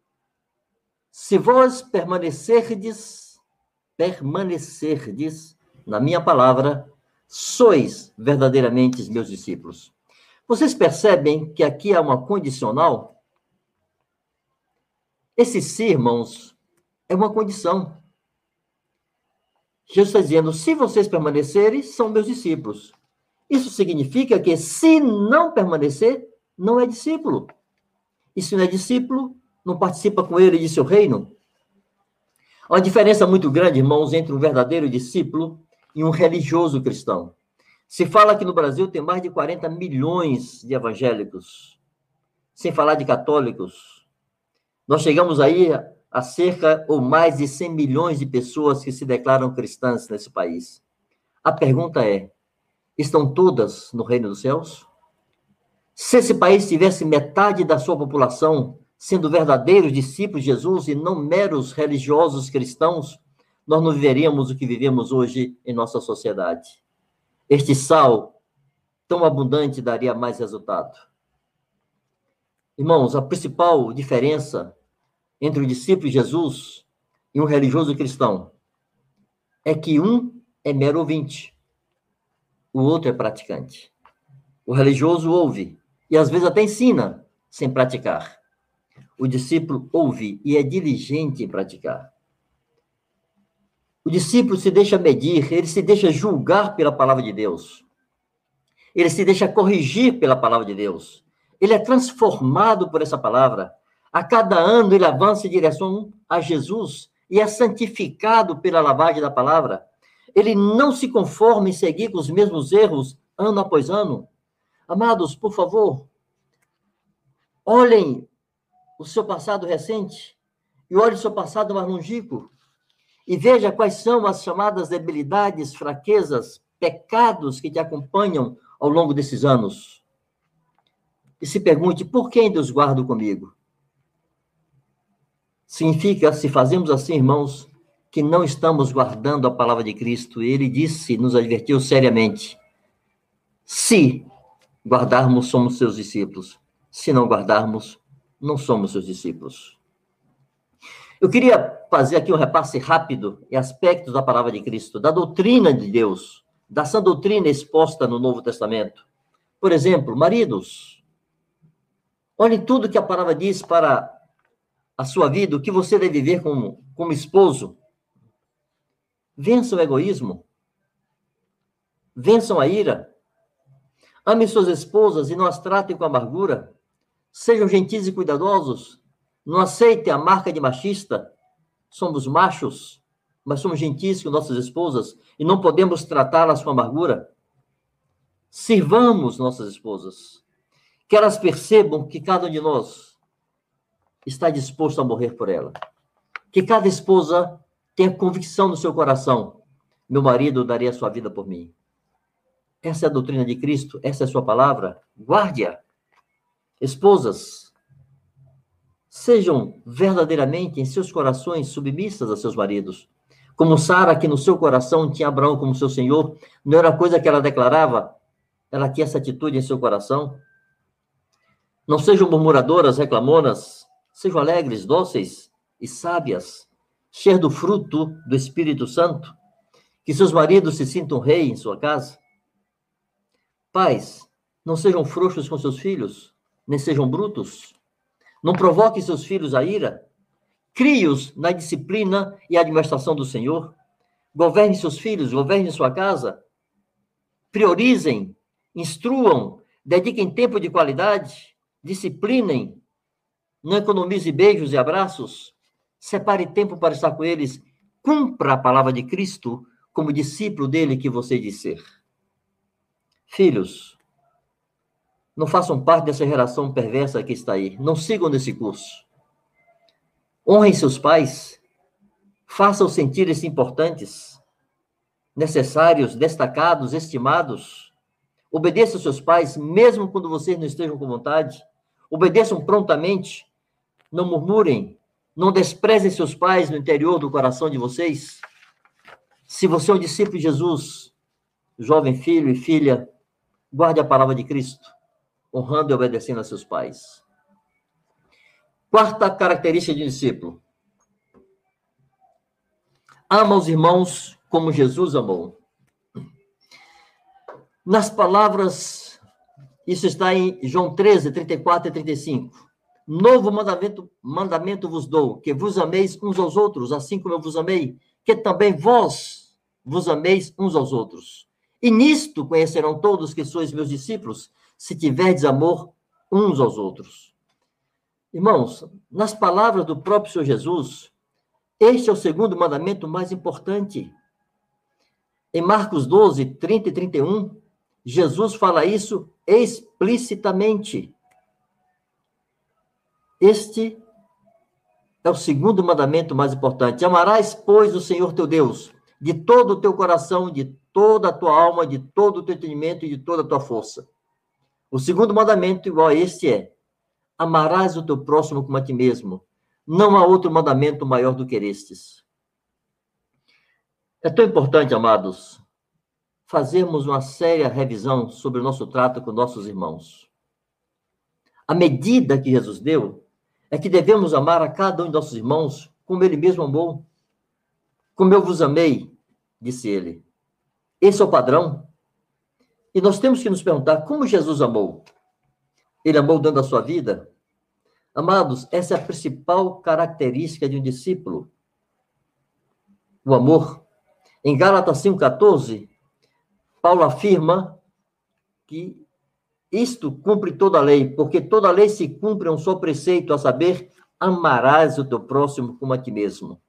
Se vós permanecerdes, permanecerdes na minha palavra, sois verdadeiramente meus discípulos. Vocês percebem que aqui há uma condicional? Esses sim, irmãos, é uma condição. Jesus está dizendo: se vocês permanecerem, são meus discípulos. Isso significa que, se não permanecer, não é discípulo. E se não é discípulo, não participa com ele de seu reino. Há uma diferença muito grande, irmãos, entre um verdadeiro discípulo e um religioso cristão. Se fala que no Brasil tem mais de 40 milhões de evangélicos, sem falar de católicos. Nós chegamos aí a cerca ou mais de 100 milhões de pessoas que se declaram cristãs nesse país. A pergunta é: estão todas no reino dos céus? Se esse país tivesse metade da sua população sendo verdadeiros discípulos de Jesus e não meros religiosos cristãos, nós não viveríamos o que vivemos hoje em nossa sociedade. Este sal tão abundante daria mais resultado. Irmãos, a principal diferença entre o discípulo de Jesus e um religioso cristão é que um é mero ouvinte, o outro é praticante. O religioso ouve e às vezes até ensina sem praticar. O discípulo ouve e é diligente em praticar. O discípulo se deixa medir, ele se deixa julgar pela palavra de Deus. Ele se deixa corrigir pela palavra de Deus. Ele é transformado por essa palavra. A cada ano ele avança em direção a Jesus e é santificado pela lavagem da palavra. Ele não se conforma em seguir com os mesmos erros ano após ano. Amados, por favor, olhem o seu passado recente e olhem o seu passado mais longínquo e veja quais são as chamadas debilidades, fraquezas, pecados que te acompanham ao longo desses anos. E se pergunte, por que ainda os guardo comigo? Significa, se fazemos assim, irmãos, que não estamos guardando a palavra de Cristo. Ele disse, nos advertiu seriamente: se guardarmos, somos seus discípulos. Se não guardarmos, não somos seus discípulos. Eu queria fazer aqui um repasse rápido em aspectos da palavra de Cristo, da doutrina de Deus, dessa doutrina exposta no Novo Testamento. Por exemplo, maridos, olhem tudo que a palavra diz para a sua vida, o que você deve viver como, como esposo. Vença o egoísmo. Vençam a ira. Ame suas esposas e não as tratem com amargura. Sejam gentis e cuidadosos. Não aceitem a marca de machista. Somos machos, mas somos gentis com nossas esposas e não podemos tratá-las com amargura. Sirvamos nossas esposas. Que elas percebam que cada um de nós está disposto a morrer por ela. Que cada esposa tenha convicção no seu coração: meu marido daria sua vida por mim. Essa é a doutrina de Cristo, essa é a sua palavra. Guarde-a. Esposas, sejam verdadeiramente em seus corações submissas a seus maridos. Como Sara, que no seu coração tinha Abraão como seu senhor, não era coisa que ela declarava, ela tinha essa atitude em seu coração. Não sejam murmuradoras, reclamonas, sejam alegres, dóceis e sábias, cheias do fruto do Espírito Santo. Que seus maridos se sintam rei em sua casa. Pais, não sejam frouxos com seus filhos, nem sejam brutos. Não provoquem seus filhos a ira. Crie-os na disciplina e administração do Senhor. Governe seus filhos, governe sua casa. Priorizem, instruam, dediquem tempo de qualidade, disciplinem. Não economize beijos e abraços. Separe tempo para estar com eles. Cumpra a palavra de Cristo como discípulo dele que você diz ser. Filhos, não façam parte dessa geração perversa que está aí. Não sigam nesse curso. Honrem seus pais. Façam sentir-se importantes, necessários, destacados, estimados. Obedeçam seus pais, mesmo quando vocês não estejam com vontade. Obedeçam prontamente. Não murmurem. Não desprezem seus pais no interior do coração de vocês. Se você é um discípulo de Jesus, jovem filho e filha, guarde a palavra de Cristo honrando e obedecendo a seus pais. Quarta característica de discípulo. Ama os irmãos como Jesus amou. Nas palavras, isso está em João 13, 34 e 35. Novo mandamento, mandamento vos dou, que vos ameis uns aos outros, assim como eu vos amei, que também vós vos ameis uns aos outros. E nisto conhecerão todos que sois meus discípulos, se tiverdes amor uns aos outros. Irmãos, nas palavras do próprio Senhor Jesus, este é o segundo mandamento mais importante. Em Marcos 12, 30 e 31, Jesus fala isso explicitamente. Este é o segundo mandamento mais importante. Amarás, pois, o Senhor teu Deus de todo o teu coração, de toda a tua alma, de todo o teu entendimento e de toda a tua força. O segundo mandamento, igual a este, é: amarás o teu próximo como a ti mesmo. Não há outro mandamento maior do que estes. É tão importante, amados, fazermos uma séria revisão sobre o nosso trato com nossos irmãos. A medida que Jesus deu é que devemos amar a cada um de nossos irmãos como ele mesmo amou. Como eu vos amei, disse ele. Esse é o padrão. E nós temos que nos perguntar como Jesus amou. Ele amou dando a sua vida? Amados, essa é a principal característica de um discípulo. O amor. Em Gálatas 5,14, Paulo afirma que isto cumpre toda a lei, porque toda a lei se cumpre um só preceito, a saber, amarás o teu próximo como a ti mesmo.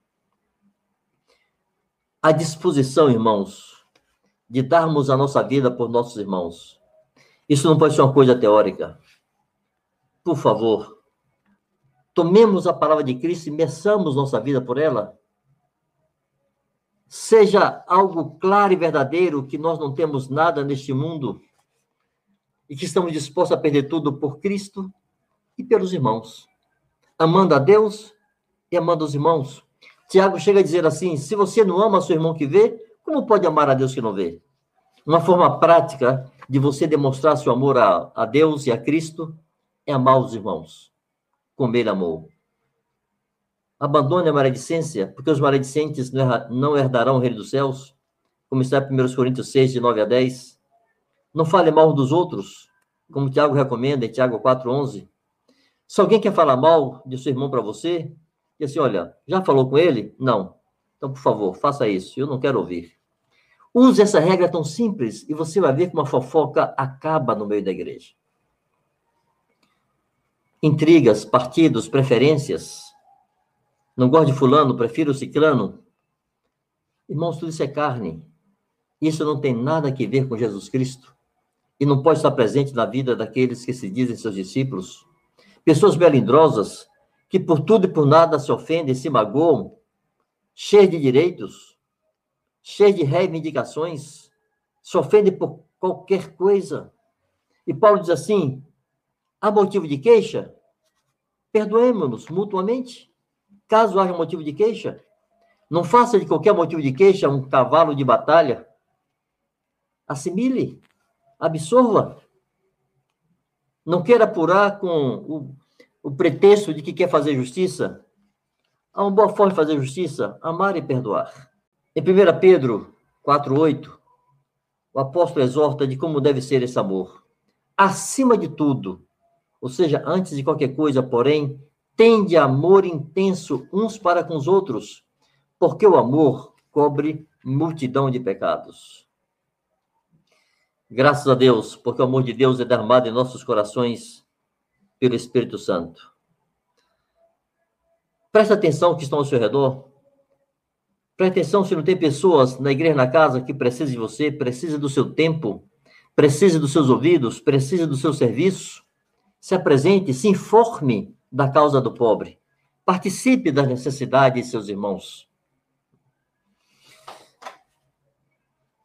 A disposição, irmãos, de darmos a nossa vida por nossos irmãos. Isso não pode ser uma coisa teórica. Por favor, tomemos a palavra de Cristo e meçamos nossa vida por ela. Seja algo claro e verdadeiro que nós não temos nada neste mundo e que estamos dispostos a perder tudo por Cristo e pelos irmãos. Amando a Deus e amando os irmãos. Tiago chega a dizer assim: se você não ama seu irmão que vê, como pode amar a Deus que não vê? Uma forma prática de você demonstrar seu amor a, a Deus e a Cristo é amar os irmãos. como ele amou. Abandone a maledicência, porque os maledicentes não herdarão o reino dos céus, como está em 1 Coríntios 6, de 9 a 10. Não fale mal dos outros, como Tiago recomenda em Tiago 4, 11. Se alguém quer falar mal de seu irmão para você, diz assim, olha, já falou com ele? Não. Então, por favor, faça isso, eu não quero ouvir. Use essa regra tão simples e você vai ver como a fofoca acaba no meio da igreja. Intrigas, partidos, preferências. Não gosto de fulano, prefiro ciclano. Irmãos, tudo isso é carne. Isso não tem nada a ver com Jesus Cristo. E não pode estar presente na vida daqueles que se dizem seus discípulos. Pessoas melindrosas, que por tudo e por nada se ofendem, se magoam, cheias de direitos, cheias de reivindicações, se ofendem por qualquer coisa. E Paulo diz assim: há motivo de queixa? Perdoemos-nos mutuamente. Caso haja motivo de queixa, não faça de qualquer motivo de queixa um cavalo de batalha. Assimile, absorva. Não queira apurar com o o pretexto de que quer fazer justiça, há uma boa forma de fazer justiça, amar e perdoar. Em 1 Pedro 4,8, o apóstolo exorta de como deve ser esse amor. Acima de tudo, ou seja, antes de qualquer coisa, porém, tende amor intenso uns para com os outros, porque o amor cobre multidão de pecados. Graças a Deus, porque o amor de Deus é derramado em nossos corações pelo Espírito Santo. Presta atenção que estão ao seu redor. Presta atenção se não tem pessoas na igreja, na casa, que precisam de você, precisa do seu tempo, precisa dos seus ouvidos, precisa do seu serviço. Se apresente, se informe da causa do pobre. Participe das necessidades de seus irmãos.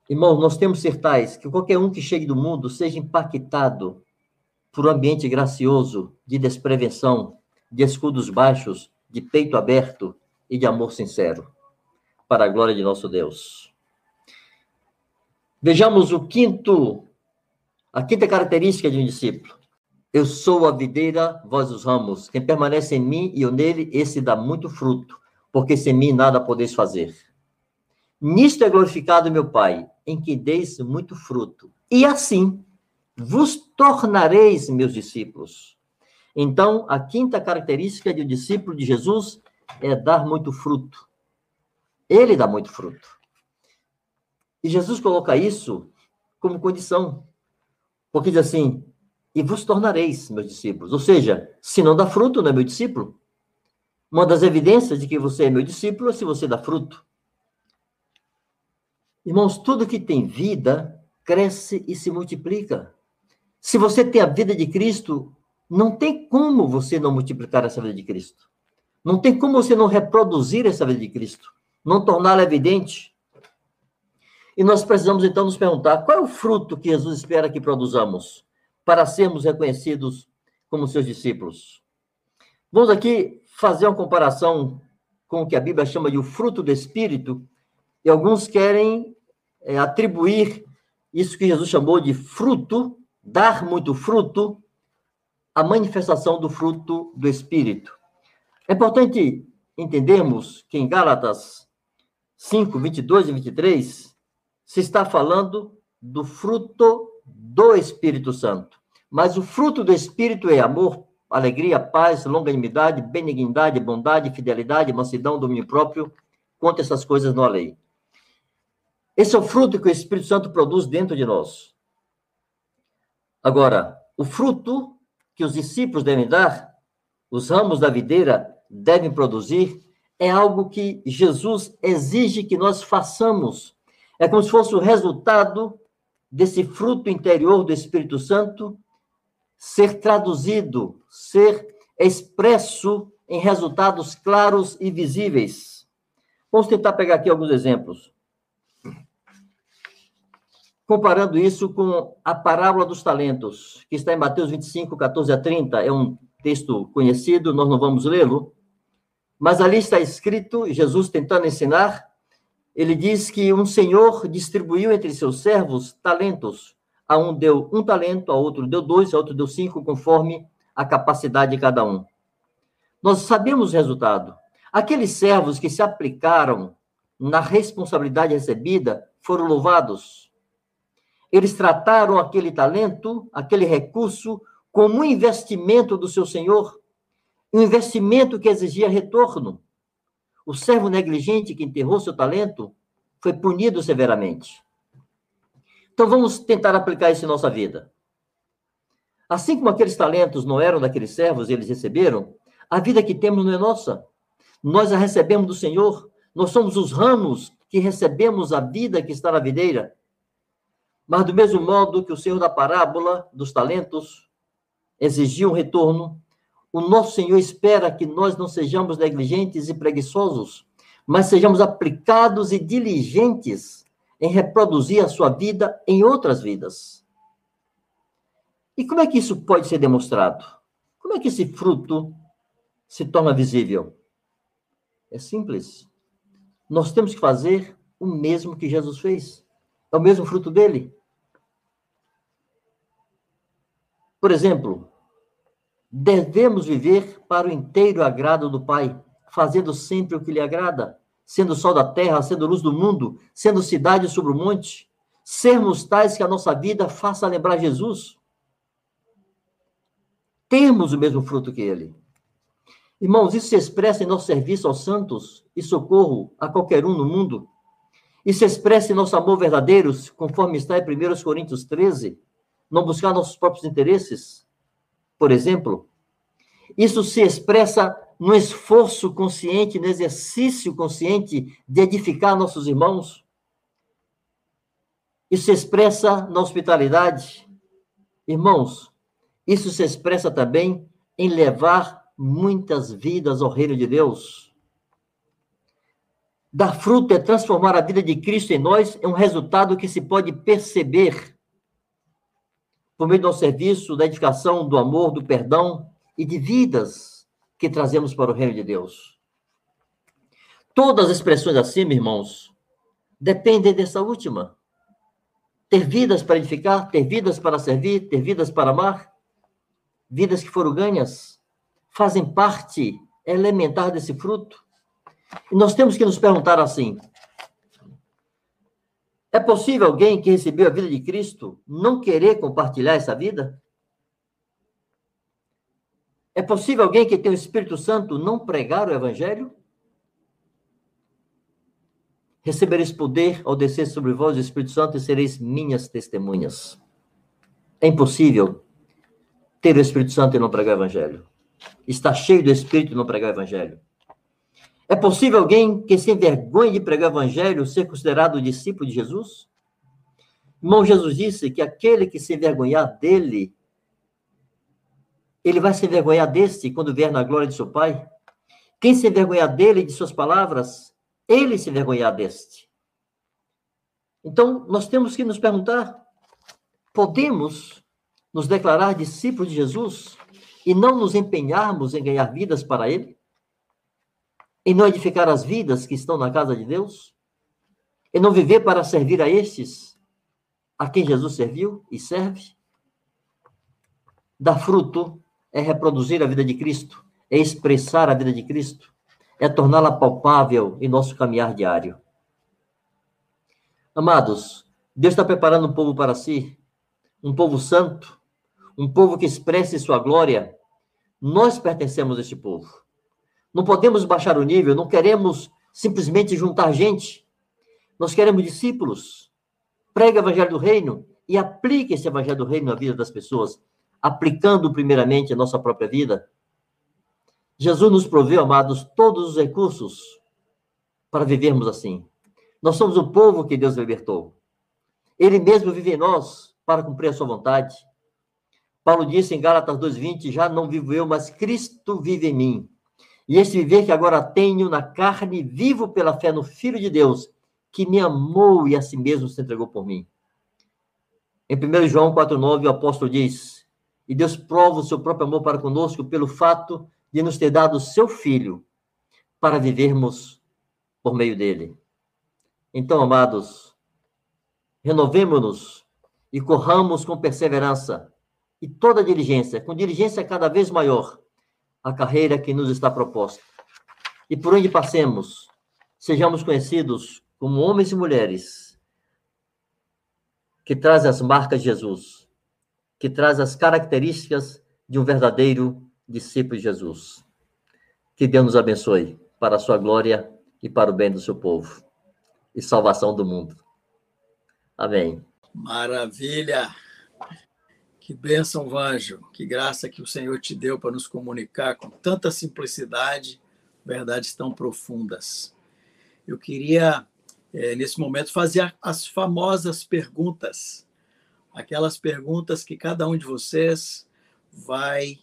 Irmãos, nós temos ser tais que qualquer um que chegue do mundo seja impactado por um ambiente gracioso de desprevenção, de escudos baixos, de peito aberto e de amor sincero, para a glória de nosso Deus. Vejamos o quinto, a quinta característica de um discípulo. Eu sou a videira, vós os ramos. Quem permanece em mim e eu nele, esse dá muito fruto, porque sem mim nada podeis fazer. Nisto é glorificado meu Pai, em que deis muito fruto. E assim vos tornareis meus discípulos. Então, a quinta característica de um discípulo de Jesus é dar muito fruto. Ele dá muito fruto. E Jesus coloca isso como condição. Porque diz assim: e vos tornareis meus discípulos. Ou seja, se não dá fruto, não é meu discípulo. Uma das evidências de que você é meu discípulo é se você dá fruto. Irmãos, tudo que tem vida cresce e se multiplica. Se você tem a vida de Cristo, não tem como você não multiplicar essa vida de Cristo. Não tem como você não reproduzir essa vida de Cristo, não torná-la evidente. E nós precisamos então nos perguntar qual é o fruto que Jesus espera que produzamos para sermos reconhecidos como seus discípulos. Vamos aqui fazer uma comparação com o que a Bíblia chama de o fruto do Espírito, e alguns querem é, atribuir isso que Jesus chamou de fruto dar muito fruto, a manifestação do fruto do Espírito. É importante entendermos que em Gálatas 5, 22 e 23, se está falando do fruto do Espírito Santo. Mas o fruto do Espírito é amor, alegria, paz, longanimidade, benignidade, bondade, fidelidade, mansidão, domínio próprio. Conta essas coisas na lei. Esse é o fruto que o Espírito Santo produz dentro de nós. Agora, o fruto que os discípulos devem dar, os ramos da videira devem produzir, é algo que Jesus exige que nós façamos. É como se fosse o resultado desse fruto interior do Espírito Santo ser traduzido, ser expresso em resultados claros e visíveis. Vamos tentar pegar aqui alguns exemplos comparando isso com a parábola dos talentos, que está em Mateus 25, 14 a 30, é um texto conhecido, nós não vamos lê-lo, mas ali está escrito, Jesus tentando ensinar, ele diz que um senhor distribuiu entre seus servos talentos. A um deu um talento, a outro deu dois, a outro deu cinco, conforme a capacidade de cada um. Nós sabemos o resultado. Aqueles servos que se aplicaram na responsabilidade recebida foram louvados. Eles trataram aquele talento, aquele recurso, como um investimento do seu senhor, um investimento que exigia retorno. O servo negligente que enterrou seu talento foi punido severamente. Então vamos tentar aplicar isso em nossa vida. Assim como aqueles talentos não eram daqueles servos, eles receberam, a vida que temos não é nossa. Nós a recebemos do Senhor. Nós somos os ramos que recebemos a vida que está na videira. Mas do mesmo modo que o Senhor da parábola dos talentos exigiu um retorno, o nosso Senhor espera que nós não sejamos negligentes e preguiçosos, mas sejamos aplicados e diligentes em reproduzir a sua vida em outras vidas. E como é que isso pode ser demonstrado? Como é que esse fruto se torna visível? É simples. Nós temos que fazer o mesmo que Jesus fez. É o mesmo fruto dele. Por exemplo, devemos viver para o inteiro agrado do Pai, fazendo sempre o que lhe agrada, sendo sol da terra, sendo luz do mundo, sendo cidade sobre o monte, sermos tais que a nossa vida faça lembrar Jesus. Temos o mesmo fruto que ele. Irmãos, isso se expressa em nosso serviço aos santos e socorro a qualquer um no mundo. Isso se expressa em nosso amor verdadeiro, conforme está em 1 Coríntios 13, não buscar nossos próprios interesses, por exemplo, isso se expressa no esforço consciente, no exercício consciente de edificar nossos irmãos. Isso se expressa na hospitalidade. Irmãos, isso se expressa também em levar muitas vidas ao reino de Deus. Dar fruto é transformar a vida de Cristo em nós, é um resultado que se pode perceber por meio do nosso serviço, da edificação, do amor, do perdão e de vidas que trazemos para o reino de Deus. Todas as expressões acima, irmãos, dependem dessa última. Ter vidas para edificar, ter vidas para servir, ter vidas para amar, vidas que foram ganhas, fazem parte elementar desse fruto. E nós temos que nos perguntar assim: é possível alguém que recebeu a vida de Cristo não querer compartilhar essa vida? É possível alguém que tem o Espírito Santo não pregar o Evangelho? Recebereis poder ao descer sobre vós o Espírito Santo e sereis minhas testemunhas. É impossível ter o Espírito Santo e não pregar o Evangelho. Está cheio do Espírito e não pregar o Evangelho. É possível alguém que se envergonhe de pregar o evangelho ser considerado discípulo de Jesus? Irmão, Jesus disse que aquele que se envergonhar dele, ele vai se envergonhar deste quando vier na glória de seu Pai. Quem se envergonhar dele e de suas palavras, ele se envergonhar deste. Então, nós temos que nos perguntar: podemos nos declarar discípulos de Jesus e não nos empenharmos em ganhar vidas para ele? Em não edificar as vidas que estão na casa de Deus, em não viver para servir a estes a quem Jesus serviu e serve. Dar fruto é reproduzir a vida de Cristo, é expressar a vida de Cristo, é torná-la palpável em nosso caminhar diário. Amados, Deus está preparando um povo para si, um povo santo, um povo que expresse sua glória. Nós pertencemos a este povo. Não podemos baixar o nível, não queremos simplesmente juntar gente. Nós queremos discípulos. Pregue o evangelho do reino e aplique esse evangelho do reino na vida das pessoas, aplicando primeiramente a nossa própria vida. Jesus nos proveu, amados, todos os recursos para vivermos assim. Nós somos o povo que Deus libertou. Ele mesmo vive em nós para cumprir a sua vontade. Paulo disse em Gálatas 2:20, já não vivo eu, mas Cristo vive em mim. E esse viver que agora tenho na carne, vivo pela fé no Filho de Deus, que me amou e a si mesmo se entregou por mim. Em 1 João 4,9, o apóstolo diz: E Deus prova o seu próprio amor para conosco pelo fato de nos ter dado o seu Filho para vivermos por meio dele. Então, amados, renovemos-nos e corramos com perseverança e toda diligência, com diligência cada vez maior a carreira que nos está proposta. E por onde passemos, sejamos conhecidos como homens e mulheres que trazem as marcas de Jesus, que trazem as características de um verdadeiro discípulo de Jesus. Que Deus nos abençoe para a sua glória e para o bem do seu povo e salvação do mundo. Amém. Maravilha! Que bênção, Vanjo. Que graça que o Senhor te deu para nos comunicar com tanta simplicidade, verdades tão profundas. Eu queria, é, nesse momento, fazer as famosas perguntas. Aquelas perguntas que cada um de vocês vai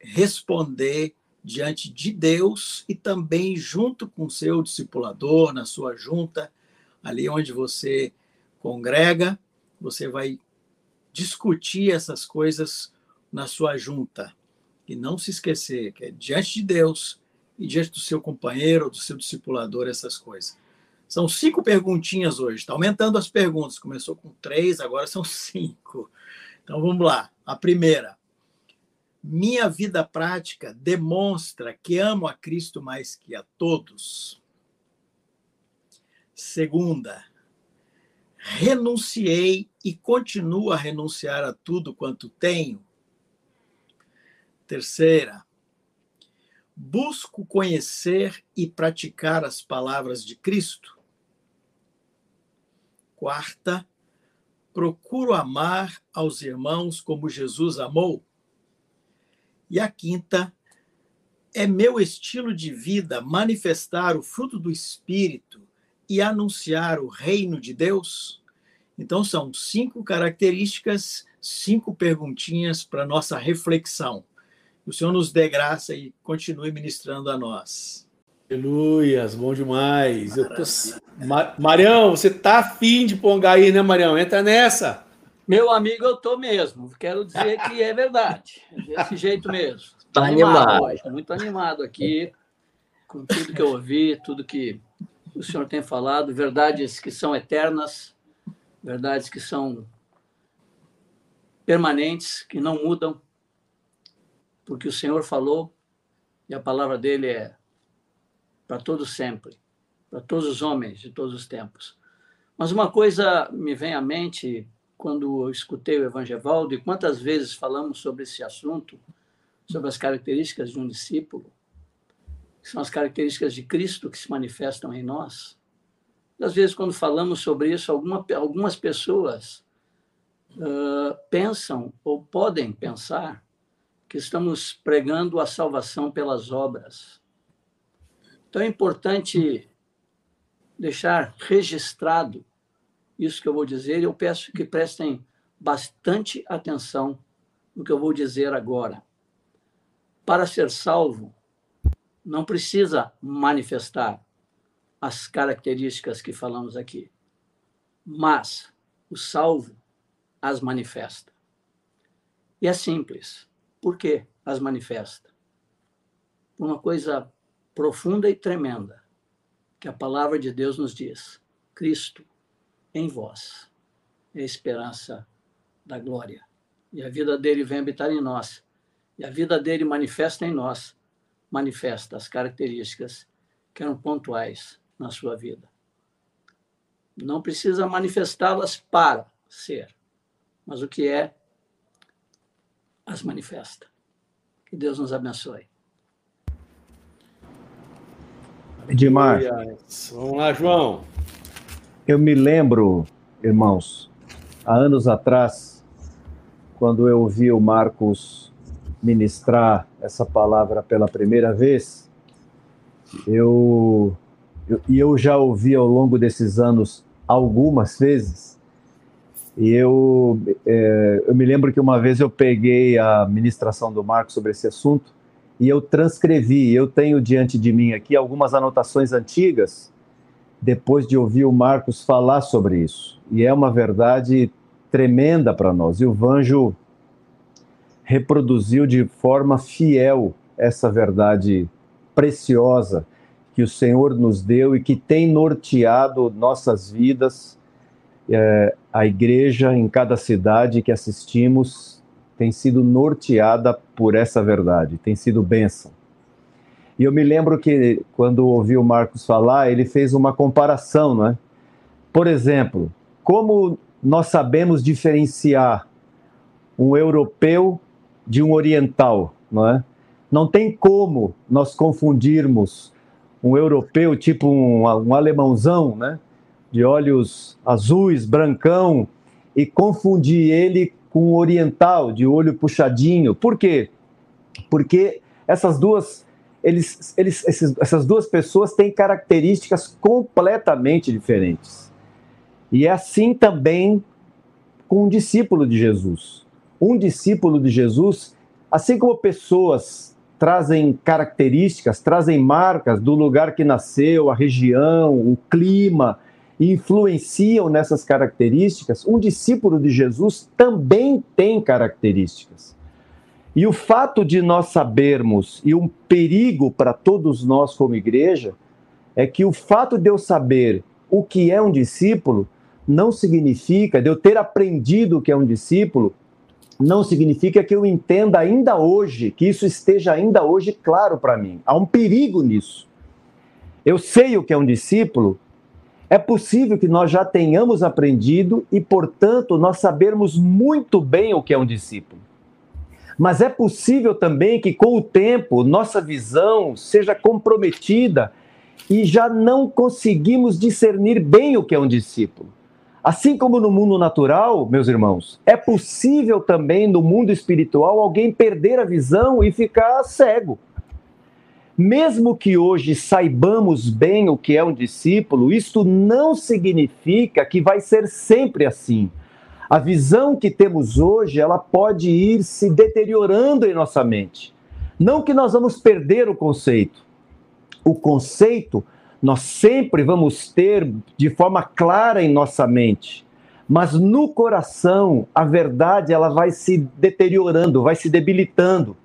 responder diante de Deus e também junto com seu discipulador, na sua junta, ali onde você congrega, você vai discutir essas coisas na sua junta. E não se esquecer que é diante de Deus e diante do seu companheiro, do seu discipulador, essas coisas. São cinco perguntinhas hoje. Está aumentando as perguntas. Começou com três, agora são cinco. Então vamos lá. A primeira. Minha vida prática demonstra que amo a Cristo mais que a todos. Segunda, renunciei e continuo a renunciar a tudo quanto tenho. Terceira, busco conhecer e praticar as palavras de Cristo. Quarta, procuro amar aos irmãos como Jesus amou. E a quinta, é meu estilo de vida manifestar o fruto do Espírito e anunciar o reino de Deus? Então, são cinco características, cinco perguntinhas para nossa reflexão. O Senhor nos dê graça e continue ministrando a nós. Aleluias, bom demais. Tô... Marião, você tá afim de pongar aí, né, Marião? Entra nessa. Meu amigo, eu tô mesmo. Quero dizer que é verdade. Desse jeito mesmo. Está animado. Hoje, muito animado aqui, com tudo que eu ouvi, tudo que o senhor tem falado, verdades que são eternas, verdades que são permanentes, que não mudam, porque o Senhor falou e a palavra dele é para todos sempre, para todos os homens de todos os tempos. Mas uma coisa me vem à mente quando eu escutei o Evangelho, e quantas vezes falamos sobre esse assunto, sobre as características de um discípulo, que são as características de Cristo que se manifestam em nós. Às vezes, quando falamos sobre isso, alguma, algumas pessoas uh, pensam ou podem pensar que estamos pregando a salvação pelas obras. Então, é importante deixar registrado isso que eu vou dizer, eu peço que prestem bastante atenção no que eu vou dizer agora. Para ser salvo, não precisa manifestar as características que falamos aqui, mas o salvo as manifesta. E é simples. Por que as manifesta? Por uma coisa profunda e tremenda que a palavra de Deus nos diz: Cristo em vós é a esperança da glória. E a vida dele vem habitar em nós. E a vida dele manifesta em nós, manifesta as características que eram pontuais na sua vida. Não precisa manifestá-las para ser, mas o que é, as manifesta. Que Deus nos abençoe. Edmar. Vamos lá, João. Eu me lembro, irmãos, há anos atrás, quando eu ouvi o Marcos ministrar essa palavra pela primeira vez, eu e eu, eu já ouvi ao longo desses anos algumas vezes, e eu, é, eu me lembro que uma vez eu peguei a ministração do Marcos sobre esse assunto e eu transcrevi. Eu tenho diante de mim aqui algumas anotações antigas depois de ouvir o Marcos falar sobre isso. E é uma verdade tremenda para nós. E o Vanjo reproduziu de forma fiel essa verdade preciosa que o Senhor nos deu e que tem norteado nossas vidas. É, a igreja em cada cidade que assistimos tem sido norteada por essa verdade, tem sido bênção. E eu me lembro que quando ouvi o Marcos falar, ele fez uma comparação, não é? Por exemplo, como nós sabemos diferenciar um europeu de um oriental, não é? Não tem como nós confundirmos um europeu tipo um, um alemãozão, né? De olhos azuis, brancão, e confundir ele com um oriental de olho puxadinho. Por quê? Porque essas duas eles, eles, esses, essas duas pessoas têm características completamente diferentes. E é assim também com um discípulo de Jesus. Um discípulo de Jesus, assim como pessoas trazem características, trazem marcas do lugar que nasceu, a região, o clima, e influenciam nessas características, um discípulo de Jesus também tem características. E o fato de nós sabermos, e um perigo para todos nós como igreja, é que o fato de eu saber o que é um discípulo não significa, de eu ter aprendido o que é um discípulo, não significa que eu entenda ainda hoje, que isso esteja ainda hoje claro para mim. Há um perigo nisso. Eu sei o que é um discípulo, é possível que nós já tenhamos aprendido e, portanto, nós sabermos muito bem o que é um discípulo. Mas é possível também que, com o tempo, nossa visão seja comprometida e já não conseguimos discernir bem o que é um discípulo. Assim como no mundo natural, meus irmãos, é possível também no mundo espiritual alguém perder a visão e ficar cego. Mesmo que hoje saibamos bem o que é um discípulo, isto não significa que vai ser sempre assim. A visão que temos hoje, ela pode ir se deteriorando em nossa mente. Não que nós vamos perder o conceito. O conceito nós sempre vamos ter de forma clara em nossa mente. Mas no coração, a verdade ela vai se deteriorando, vai se debilitando.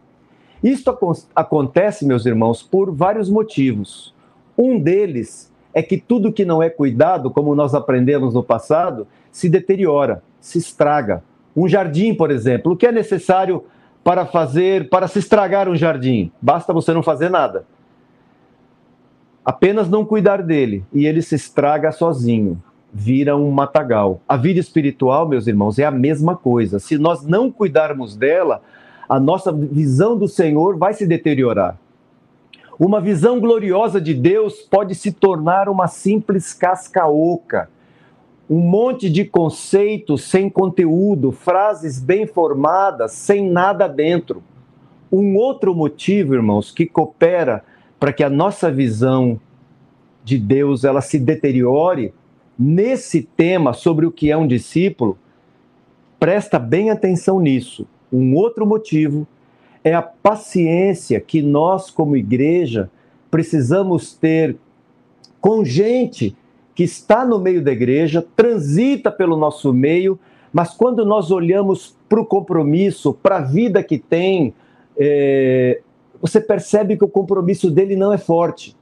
Isto acontece, meus irmãos, por vários motivos. Um deles é que tudo que não é cuidado, como nós aprendemos no passado, se deteriora se estraga. Um jardim, por exemplo, o que é necessário para fazer, para se estragar um jardim? Basta você não fazer nada. Apenas não cuidar dele e ele se estraga sozinho, vira um matagal. A vida espiritual, meus irmãos, é a mesma coisa. Se nós não cuidarmos dela, a nossa visão do Senhor vai se deteriorar. Uma visão gloriosa de Deus pode se tornar uma simples casca oca um monte de conceitos sem conteúdo, frases bem formadas, sem nada dentro. Um outro motivo, irmãos, que coopera para que a nossa visão de Deus ela se deteriore nesse tema sobre o que é um discípulo, presta bem atenção nisso. Um outro motivo é a paciência que nós como igreja precisamos ter com gente que está no meio da igreja, transita pelo nosso meio, mas quando nós olhamos para o compromisso, para a vida que tem, é, você percebe que o compromisso dele não é forte,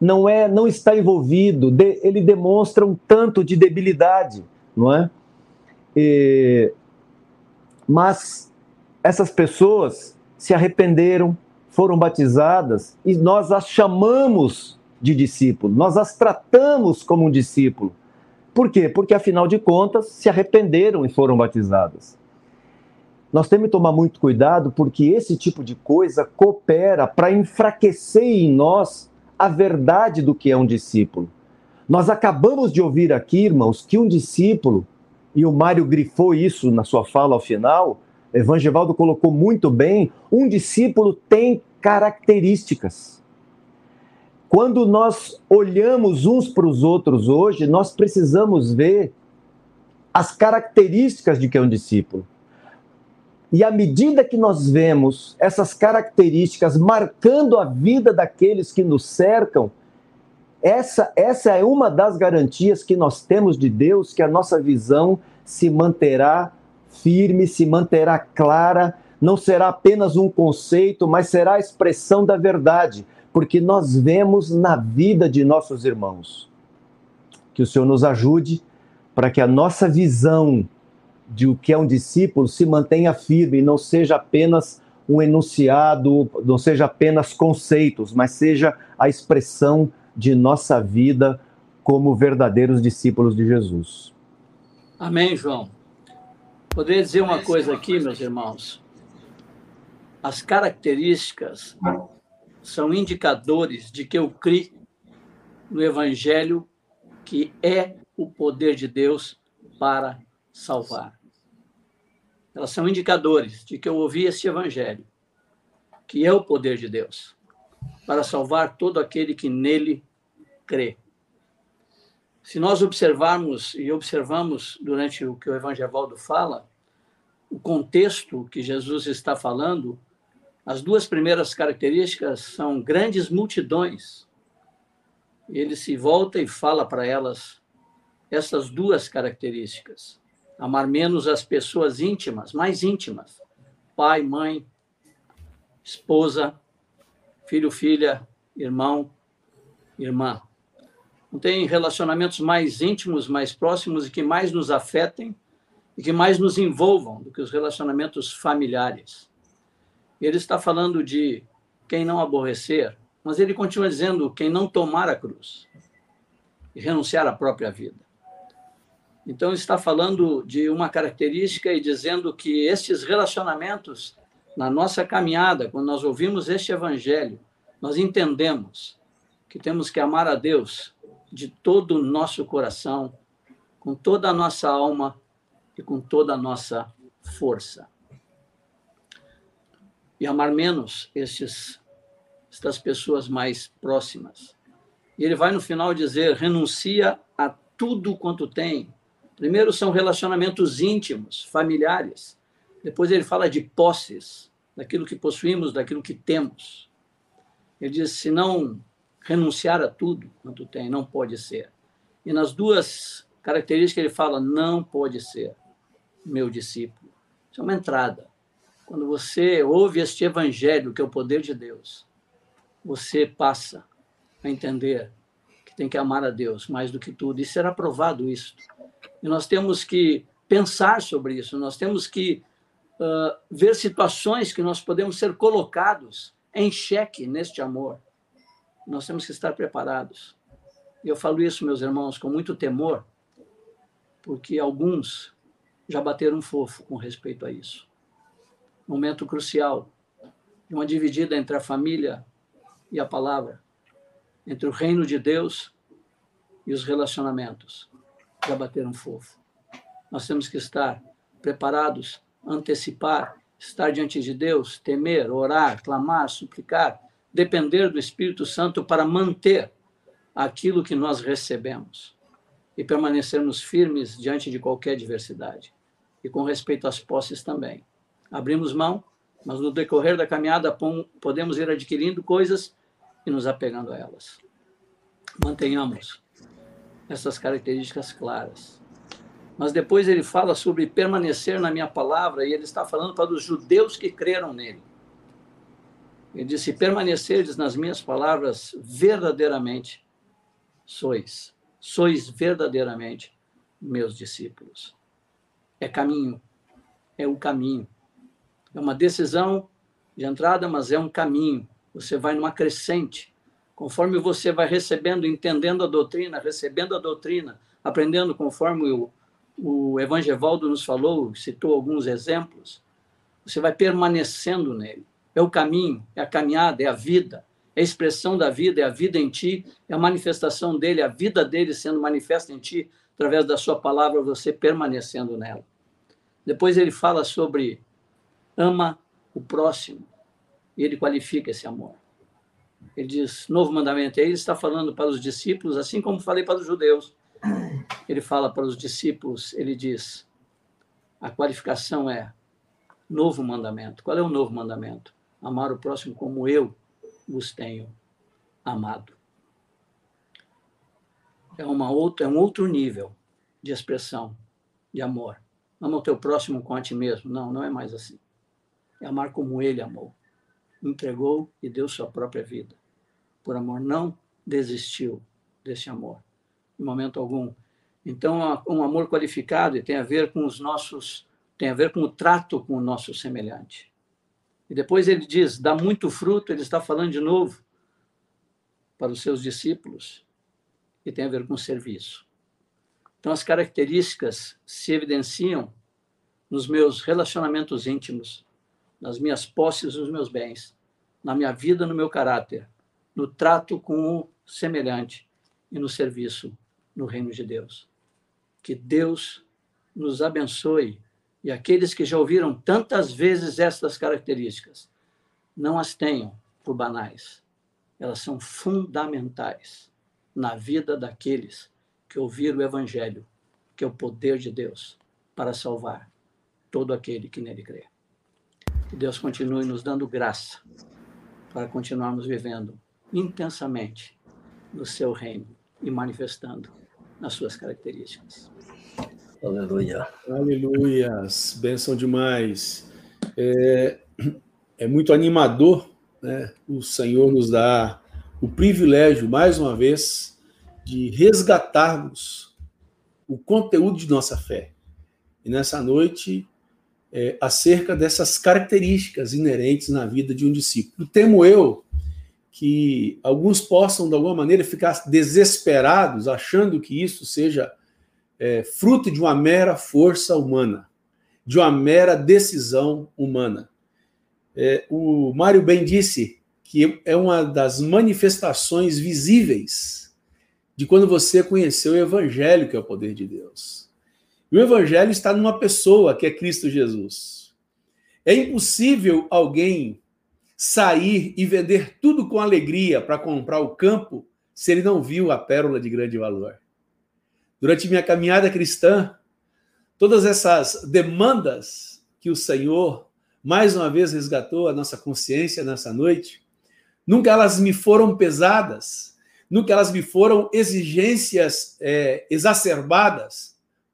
não é, não está envolvido, de, ele demonstra um tanto de debilidade, não é? E, mas essas pessoas se arrependeram, foram batizadas e nós as chamamos de discípulo, nós as tratamos como um discípulo. Por quê? Porque, afinal de contas, se arrependeram e foram batizadas. Nós temos que tomar muito cuidado porque esse tipo de coisa coopera para enfraquecer em nós a verdade do que é um discípulo. Nós acabamos de ouvir aqui, irmãos, que um discípulo, e o Mário grifou isso na sua fala ao final, Evangevaldo colocou muito bem, um discípulo tem características. Quando nós olhamos uns para os outros hoje, nós precisamos ver as características de que é um discípulo. E à medida que nós vemos essas características marcando a vida daqueles que nos cercam, essa, essa é uma das garantias que nós temos de Deus, que a nossa visão se manterá firme, se manterá clara, não será apenas um conceito, mas será a expressão da verdade porque nós vemos na vida de nossos irmãos. Que o Senhor nos ajude para que a nossa visão de o que é um discípulo se mantenha firme e não seja apenas um enunciado, não seja apenas conceitos, mas seja a expressão de nossa vida como verdadeiros discípulos de Jesus. Amém, João. Poderia dizer uma coisa aqui, meus irmãos. As características são indicadores de que eu criei no Evangelho que é o poder de Deus para salvar. Elas são indicadores de que eu ouvi esse Evangelho, que é o poder de Deus para salvar todo aquele que nele crê. Se nós observarmos e observamos durante o que o Evangelho fala, o contexto que Jesus está falando, as duas primeiras características são grandes multidões. Ele se volta e fala para elas essas duas características. Amar menos as pessoas íntimas, mais íntimas. Pai, mãe, esposa, filho, filha, irmão, irmã. Não tem relacionamentos mais íntimos, mais próximos e que mais nos afetem e que mais nos envolvam do que os relacionamentos familiares. Ele está falando de quem não aborrecer, mas ele continua dizendo quem não tomar a cruz e renunciar à própria vida. Então, está falando de uma característica e dizendo que estes relacionamentos, na nossa caminhada, quando nós ouvimos este evangelho, nós entendemos que temos que amar a Deus de todo o nosso coração, com toda a nossa alma e com toda a nossa força. E amar menos estes, estas pessoas mais próximas. E ele vai no final dizer: renuncia a tudo quanto tem Primeiro são relacionamentos íntimos, familiares. Depois ele fala de posses, daquilo que possuímos, daquilo que temos. Ele diz: se não renunciar a tudo quanto tem, não pode ser. E nas duas características ele fala: não pode ser meu discípulo. Isso é uma entrada. Quando você ouve este evangelho, que é o poder de Deus, você passa a entender que tem que amar a Deus mais do que tudo. E será provado isso e nós temos que pensar sobre isso, nós temos que uh, ver situações que nós podemos ser colocados em xeque neste amor. Nós temos que estar preparados. E eu falo isso, meus irmãos, com muito temor, porque alguns já bateram fofo com respeito a isso. Momento crucial, uma dividida entre a família e a palavra, entre o reino de Deus e os relacionamentos já bateram fofo. Nós temos que estar preparados, antecipar, estar diante de Deus, temer, orar, clamar, suplicar, depender do Espírito Santo para manter aquilo que nós recebemos e permanecermos firmes diante de qualquer adversidade. E com respeito às posses também. Abrimos mão, mas no decorrer da caminhada podemos ir adquirindo coisas e nos apegando a elas. Mantenhamos essas características claras. Mas depois ele fala sobre permanecer na minha palavra, e ele está falando para os judeus que creram nele. Ele disse: permanecerdes nas minhas palavras verdadeiramente sois. Sois verdadeiramente meus discípulos. É caminho, é o caminho. É uma decisão de entrada, mas é um caminho. Você vai numa crescente conforme você vai recebendo, entendendo a doutrina, recebendo a doutrina, aprendendo conforme o, o Evangelvaldo nos falou, citou alguns exemplos, você vai permanecendo nele. É o caminho, é a caminhada, é a vida, é a expressão da vida, é a vida em ti, é a manifestação dele, é a vida dele sendo manifesta em ti através da sua palavra, você permanecendo nela. Depois ele fala sobre ama o próximo, e ele qualifica esse amor. Ele diz, novo mandamento. E aí ele está falando para os discípulos, assim como falei para os judeus. Ele fala para os discípulos, ele diz, a qualificação é novo mandamento. Qual é o novo mandamento? Amar o próximo como eu os tenho amado. É, uma outra, é um outro nível de expressão de amor. Ama o teu próximo com a ti mesmo. Não, não é mais assim. É amar como ele amou. Entregou e deu sua própria vida por amor, não desistiu desse amor, em momento algum. Então, um amor qualificado tem a ver com os nossos, tem a ver com o trato com o nosso semelhante. E depois ele diz, dá muito fruto, ele está falando de novo para os seus discípulos, e tem a ver com serviço. Então, as características se evidenciam nos meus relacionamentos íntimos, nas minhas posses, nos meus bens, na minha vida, no meu caráter, no trato com o semelhante e no serviço no reino de Deus. Que Deus nos abençoe e aqueles que já ouviram tantas vezes estas características, não as tenham por banais. Elas são fundamentais na vida daqueles que ouvir o Evangelho, que é o poder de Deus para salvar todo aquele que nele crê. Que Deus continue nos dando graça para continuarmos vivendo intensamente no seu reino e manifestando nas suas características. Aleluia. Aleluias. Benção demais. É, é muito animador, né? O Senhor nos dá o privilégio, mais uma vez, de resgatarmos o conteúdo de nossa fé. E nessa noite, é, acerca dessas características inerentes na vida de um discípulo. Temo eu que alguns possam, de alguma maneira, ficar desesperados, achando que isso seja é, fruto de uma mera força humana, de uma mera decisão humana. É, o Mário bem disse que é uma das manifestações visíveis de quando você conheceu o Evangelho, que é o poder de Deus. O Evangelho está numa pessoa, que é Cristo Jesus. É impossível alguém sair e vender tudo com alegria para comprar o campo se ele não viu a pérola de grande valor. Durante minha caminhada cristã, todas essas demandas que o Senhor mais uma vez resgatou a nossa consciência nessa noite, nunca elas me foram pesadas que elas me foram exigências é, exacerbadas,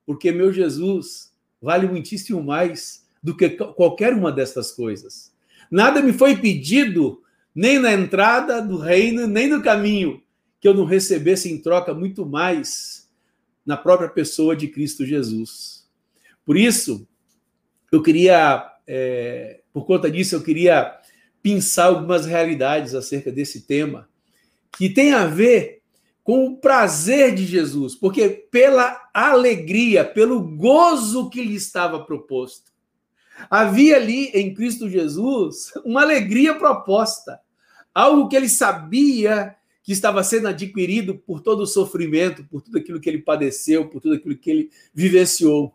porque meu Jesus vale muitíssimo mais do que qualquer uma destas coisas. Nada me foi pedido, nem na entrada do reino, nem no caminho, que eu não recebesse em troca muito mais na própria pessoa de Cristo Jesus. Por isso, eu queria, é, por conta disso, eu queria pensar algumas realidades acerca desse tema que tem a ver com o prazer de Jesus, porque pela alegria, pelo gozo que lhe estava proposto. Havia ali em Cristo Jesus uma alegria proposta, algo que ele sabia que estava sendo adquirido por todo o sofrimento, por tudo aquilo que ele padeceu, por tudo aquilo que ele vivenciou.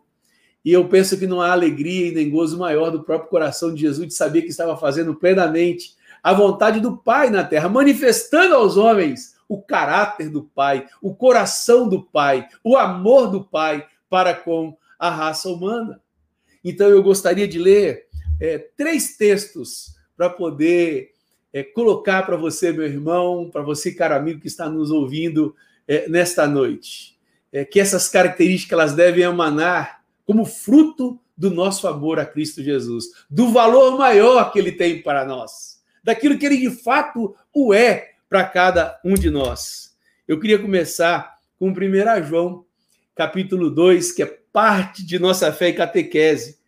E eu penso que não há alegria e nem gozo maior do próprio coração de Jesus de saber que estava fazendo plenamente a vontade do Pai na terra, manifestando aos homens o caráter do Pai, o coração do Pai, o amor do Pai para com a raça humana. Então eu gostaria de ler é, três textos para poder é, colocar para você, meu irmão, para você, caro amigo que está nos ouvindo é, nesta noite. É, que essas características elas devem emanar como fruto do nosso amor a Cristo Jesus, do valor maior que ele tem para nós daquilo que ele de fato o é para cada um de nós. Eu queria começar com 1 João, capítulo 2, que é parte de nossa fé e catequese.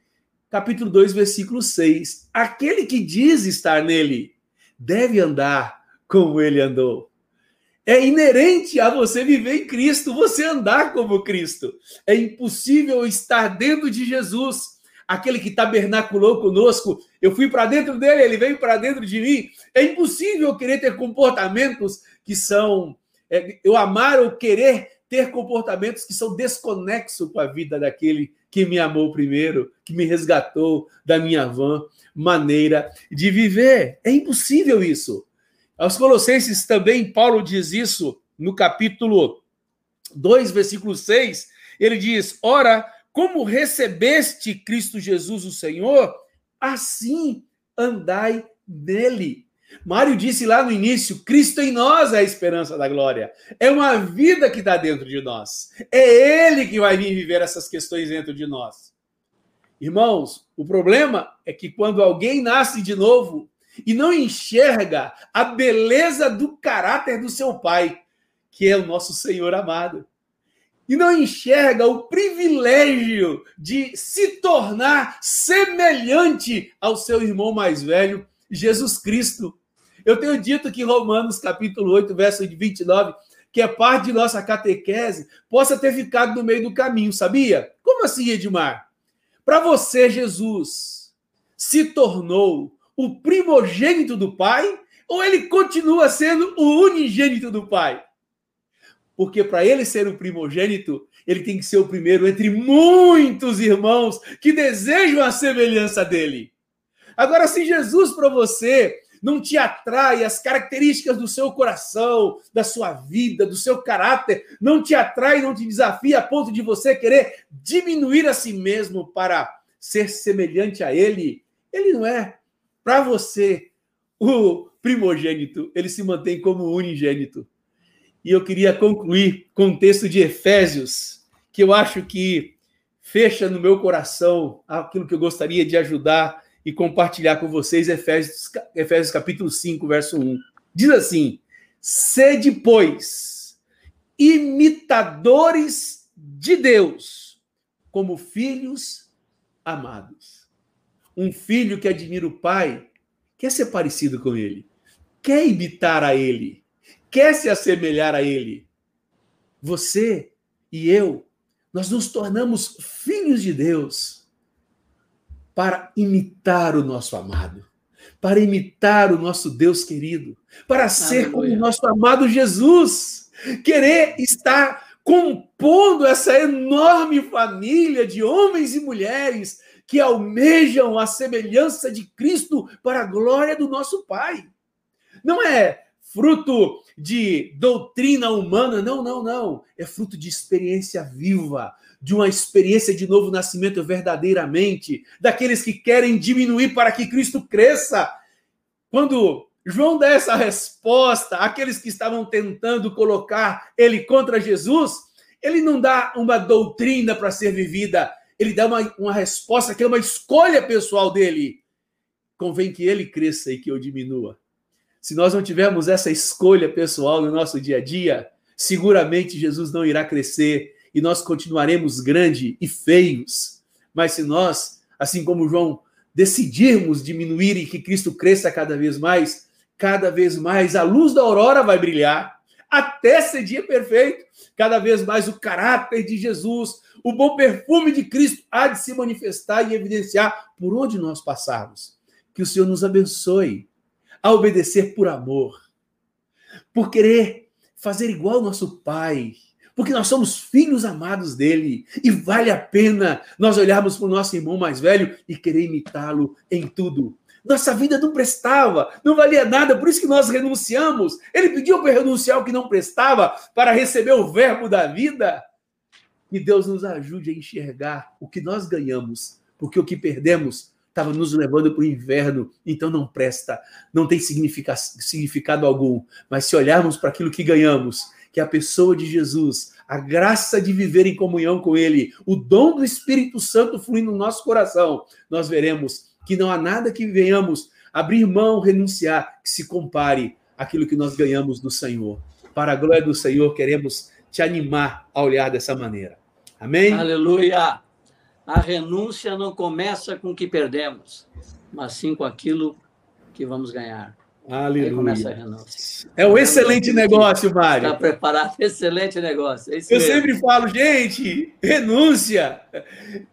Capítulo 2, versículo 6. Aquele que diz estar nele deve andar como ele andou. É inerente a você viver em Cristo, você andar como Cristo. É impossível estar dentro de Jesus aquele que tabernaculou conosco, eu fui para dentro dele, ele veio para dentro de mim. É impossível querer ter comportamentos que são. É, eu amar ou querer ter comportamentos que são desconexos com a vida daquele que me amou primeiro, que me resgatou da minha vã maneira de viver. É impossível isso. Aos Colossenses também, Paulo diz isso no capítulo 2, versículo 6. Ele diz: Ora, como recebeste Cristo Jesus, o Senhor, assim andai nele. Mário disse lá no início: Cristo em nós é a esperança da glória. É uma vida que está dentro de nós. É Ele que vai vir viver essas questões dentro de nós. Irmãos, o problema é que quando alguém nasce de novo e não enxerga a beleza do caráter do seu pai, que é o nosso Senhor amado, e não enxerga o privilégio de se tornar semelhante ao seu irmão mais velho, Jesus Cristo. Eu tenho dito que Romanos capítulo 8, verso 29, que é parte de nossa catequese, possa ter ficado no meio do caminho, sabia? Como assim, Edmar? Para você, Jesus se tornou o primogênito do Pai ou ele continua sendo o unigênito do Pai? Porque para ele ser o primogênito, ele tem que ser o primeiro entre muitos irmãos que desejam a semelhança dele. Agora, se Jesus para você não te atrai as características do seu coração, da sua vida, do seu caráter, não te atrai, não te desafia a ponto de você querer diminuir a si mesmo para ser semelhante a ele, ele não é para você o primogênito, ele se mantém como unigênito. E eu queria concluir com o texto de Efésios, que eu acho que fecha no meu coração aquilo que eu gostaria de ajudar e compartilhar com vocês, Efésios, Efésios capítulo 5, verso 1. Diz assim: Sede, pois, imitadores de Deus, como filhos amados. Um filho que admira o pai quer ser parecido com ele, quer imitar a ele, quer se assemelhar a ele. Você e eu, nós nos tornamos filhos de Deus para imitar o nosso amado, para imitar o nosso Deus querido, para ser como o nosso amado Jesus, querer estar compondo essa enorme família de homens e mulheres que almejam a semelhança de Cristo para a glória do nosso Pai. Não é fruto de doutrina humana, não, não, não. É fruto de experiência viva, de uma experiência de novo nascimento verdadeiramente, daqueles que querem diminuir para que Cristo cresça. Quando João dá essa resposta àqueles que estavam tentando colocar ele contra Jesus, ele não dá uma doutrina para ser vivida, ele dá uma, uma resposta que é uma escolha pessoal dele. Convém que ele cresça e que eu diminua. Se nós não tivermos essa escolha pessoal no nosso dia a dia, seguramente Jesus não irá crescer e nós continuaremos grande e feios. Mas se nós, assim como João, decidirmos diminuir e que Cristo cresça cada vez mais, cada vez mais a luz da aurora vai brilhar, até ser dia perfeito. Cada vez mais o caráter de Jesus, o bom perfume de Cristo há de se manifestar e evidenciar por onde nós passarmos. Que o Senhor nos abençoe a obedecer por amor, por querer fazer igual ao nosso Pai, porque nós somos filhos amados dele e vale a pena nós olharmos para o nosso irmão mais velho e querer imitá-lo em tudo. Nossa vida não prestava, não valia nada, por isso que nós renunciamos. Ele pediu para renunciar o que não prestava para receber o verbo da vida. Que Deus nos ajude a enxergar o que nós ganhamos, porque o que perdemos estava nos levando para o inverno, então não presta, não tem significado algum. Mas se olharmos para aquilo que ganhamos, que é a pessoa de Jesus, a graça de viver em comunhão com Ele, o dom do Espírito Santo fluindo no nosso coração, nós veremos que não há nada que venhamos abrir mão, renunciar, que se compare àquilo que nós ganhamos do Senhor. Para a glória do Senhor, queremos te animar a olhar dessa maneira. Amém? Aleluia! A renúncia não começa com o que perdemos, mas sim com aquilo que vamos ganhar. Aleluia. É um excelente negócio, Mário. Está preparado, excelente negócio. É Eu mesmo. sempre falo, gente, renúncia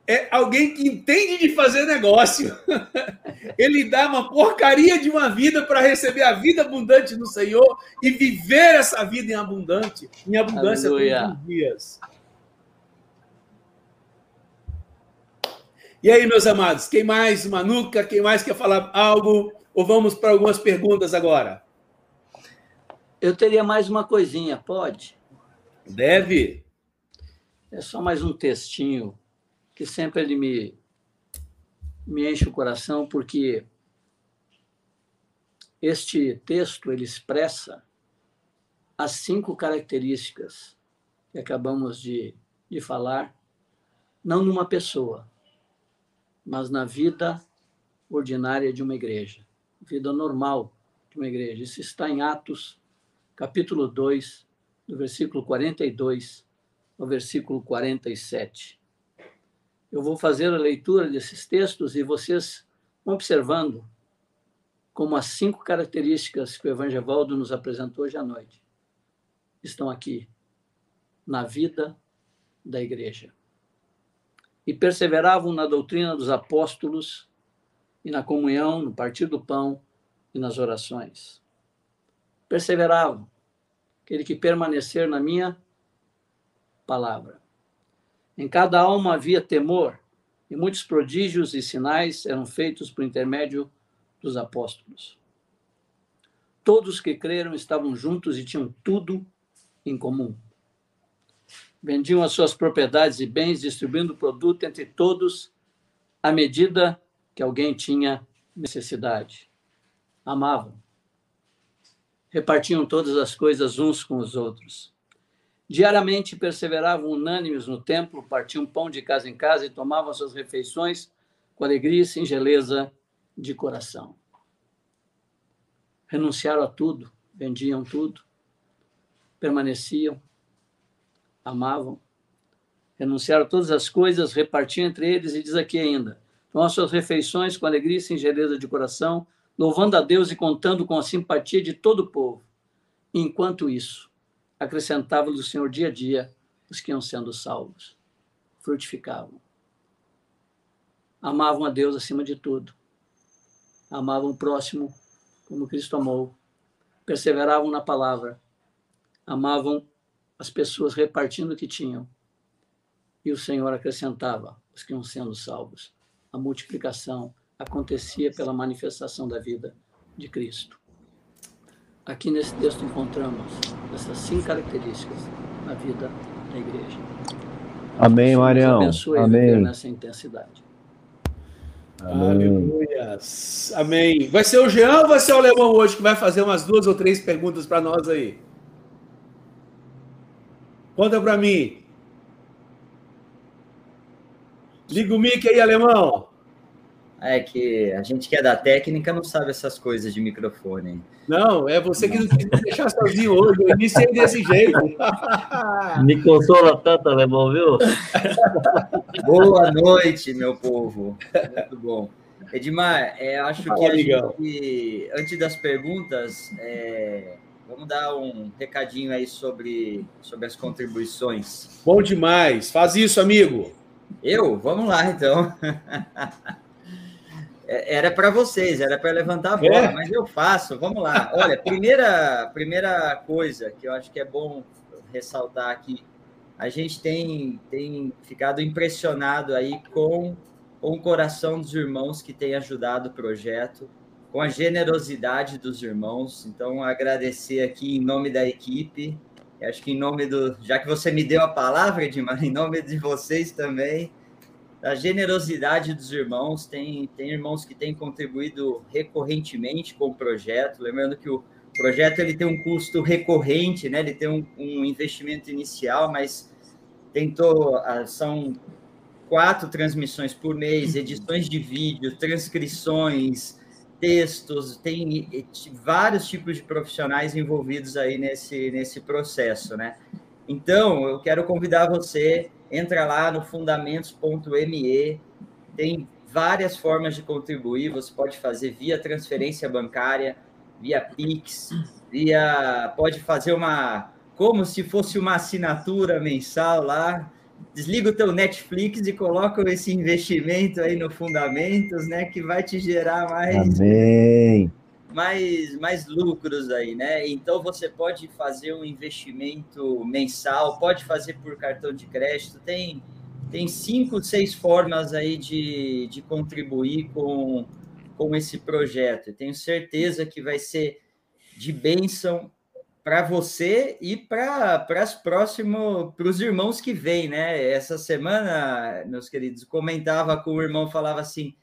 é alguém que entende de fazer negócio. Ele dá uma porcaria de uma vida para receber a vida abundante do Senhor e viver essa vida em abundante, em abundância Aleluia. todos os dias. E aí, meus amados, quem mais? Manuca, quem mais quer falar algo? Ou vamos para algumas perguntas agora? Eu teria mais uma coisinha, pode? Deve. É só mais um textinho que sempre ele me, me enche o coração, porque este texto ele expressa as cinco características que acabamos de, de falar, não numa pessoa, mas na vida ordinária de uma igreja vida normal de uma igreja. Isso está em Atos, capítulo 2, do versículo 42 no versículo 47. Eu vou fazer a leitura desses textos e vocês vão observando como as cinco características que o Evangelho nos apresentou hoje à noite estão aqui na vida da igreja. E perseveravam na doutrina dos apóstolos e na comunhão, no partir do pão e nas orações. Perseveravam. Aquele que permanecer na minha palavra. Em cada alma havia temor, e muitos prodígios e sinais eram feitos por intermédio dos apóstolos. Todos que creram estavam juntos e tinham tudo em comum. Vendiam as suas propriedades e bens, distribuindo o produto entre todos à medida que alguém tinha necessidade. Amavam. Repartiam todas as coisas uns com os outros. Diariamente perseveravam unânimes no templo, partiam pão de casa em casa e tomavam suas refeições com alegria e singeleza de coração. Renunciaram a tudo, vendiam tudo, permaneciam, amavam, renunciaram todas as coisas, repartiam entre eles, e diz aqui ainda: tomam suas refeições com alegria e singeleza de coração, louvando a Deus e contando com a simpatia de todo o povo. Enquanto isso, acrescentava-lhes o Senhor dia a dia os que iam sendo salvos, frutificavam. Amavam a Deus acima de tudo. Amavam o próximo como Cristo amou. Perseveravam na palavra. Amavam as pessoas repartindo o que tinham. E o Senhor acrescentava os que iam sendo salvos. A multiplicação acontecia pela manifestação da vida de Cristo. Aqui nesse texto encontramos essas cinco características na vida da igreja. Amém, Marião. Abençoe Amém. nessa intensidade. Aleluia. Amém. Vai ser o Jean ou vai ser o Alemão hoje que vai fazer umas duas ou três perguntas para nós aí? Conta para mim. Liga o mic aí, Alemão. É que a gente que é da técnica não sabe essas coisas de microfone. Não, é você que não quis me deixar sozinho hoje. Eu iniciei desse jeito. Me consola tanto, alemão, viu? Boa noite, meu povo. Muito bom. Edmar, é, acho Fala, que, a gente, antes das perguntas, é, vamos dar um recadinho aí sobre, sobre as contribuições. Bom demais. Faz isso, amigo. Eu? Vamos lá, então. É, era para vocês, era para levantar a bola, é. mas eu faço. Vamos lá. Olha, primeira, primeira coisa que eu acho que é bom ressaltar aqui, a gente tem, tem ficado impressionado aí com, com o coração dos irmãos que têm ajudado o projeto, com a generosidade dos irmãos. Então, agradecer aqui em nome da equipe, acho que em nome do. Já que você me deu a palavra, Edmar, em nome de vocês também da generosidade dos irmãos. Tem, tem irmãos que têm contribuído recorrentemente com o projeto. Lembrando que o projeto ele tem um custo recorrente, né? ele tem um, um investimento inicial, mas tentou, ah, são quatro transmissões por mês, edições de vídeo, transcrições, textos, tem vários tipos de profissionais envolvidos aí nesse, nesse processo, né? Então, eu quero convidar você entra lá no fundamentos.me, tem várias formas de contribuir, você pode fazer via transferência bancária, via Pix, via pode fazer uma como se fosse uma assinatura mensal lá, desliga o teu Netflix e coloca esse investimento aí no Fundamentos, né, que vai te gerar mais Amém mais, mais lucros aí, né? Então você pode fazer um investimento mensal, pode fazer por cartão de crédito, tem, tem cinco, seis formas aí de, de contribuir com, com esse projeto. Tenho certeza que vai ser de bênção para você e para os próximos, para os irmãos que vêm, né? Essa semana, meus queridos, comentava com o irmão, falava assim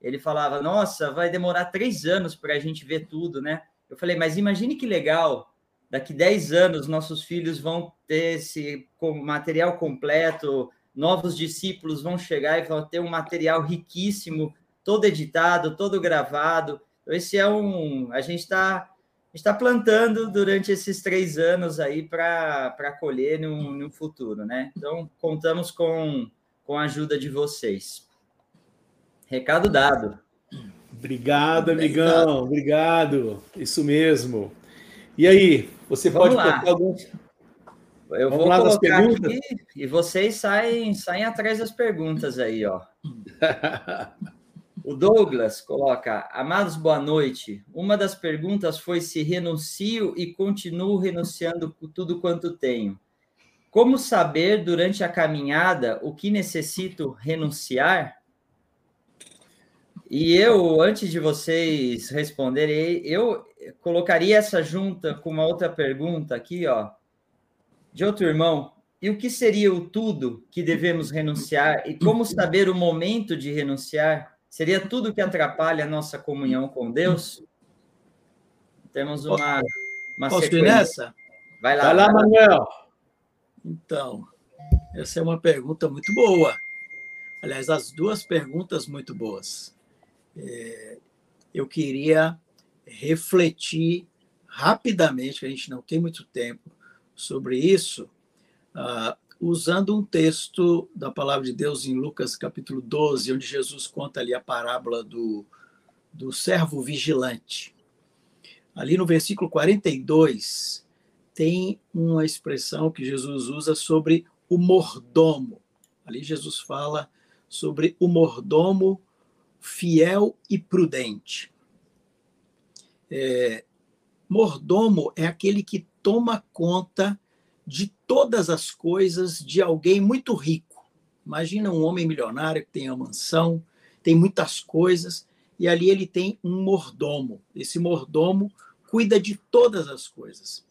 ele falava: Nossa, vai demorar três anos para a gente ver tudo, né? Eu falei: Mas imagine que legal, daqui dez anos nossos filhos vão ter esse material completo, novos discípulos vão chegar e vão ter um material riquíssimo, todo editado, todo gravado. Então, esse é um. A gente está está plantando durante esses três anos aí para colher no, no futuro, né? Então, contamos com, com a ajuda de vocês. Recado dado. Obrigado, amigão. Obrigado. Isso mesmo. E aí, você Vamos pode lá. colocar algum... Eu Vamos vou lá colocar aqui e vocês saem, saem atrás das perguntas aí, ó. O Douglas coloca: Amados, boa noite. Uma das perguntas foi se renuncio e continuo renunciando tudo quanto tenho. Como saber durante a caminhada o que necessito renunciar? E eu, antes de vocês responderem, eu colocaria essa junta com uma outra pergunta aqui, ó, de outro irmão. E o que seria o tudo que devemos renunciar e como saber o momento de renunciar? Seria tudo que atrapalha a nossa comunhão com Deus? Temos uma, uma Posso sequência. ir nessa? Vai lá, vai lá, Manuel. Então, essa é uma pergunta muito boa. Aliás, as duas perguntas muito boas. É, eu queria refletir rapidamente, a gente não tem muito tempo, sobre isso, uh, usando um texto da palavra de Deus em Lucas capítulo 12, onde Jesus conta ali a parábola do, do servo vigilante. Ali no versículo 42, tem uma expressão que Jesus usa sobre o mordomo. Ali Jesus fala sobre o mordomo fiel e prudente. É, mordomo é aquele que toma conta de todas as coisas de alguém muito rico. Imagina um homem milionário que tem uma mansão, tem muitas coisas, e ali ele tem um mordomo. Esse mordomo cuida de todas as coisas.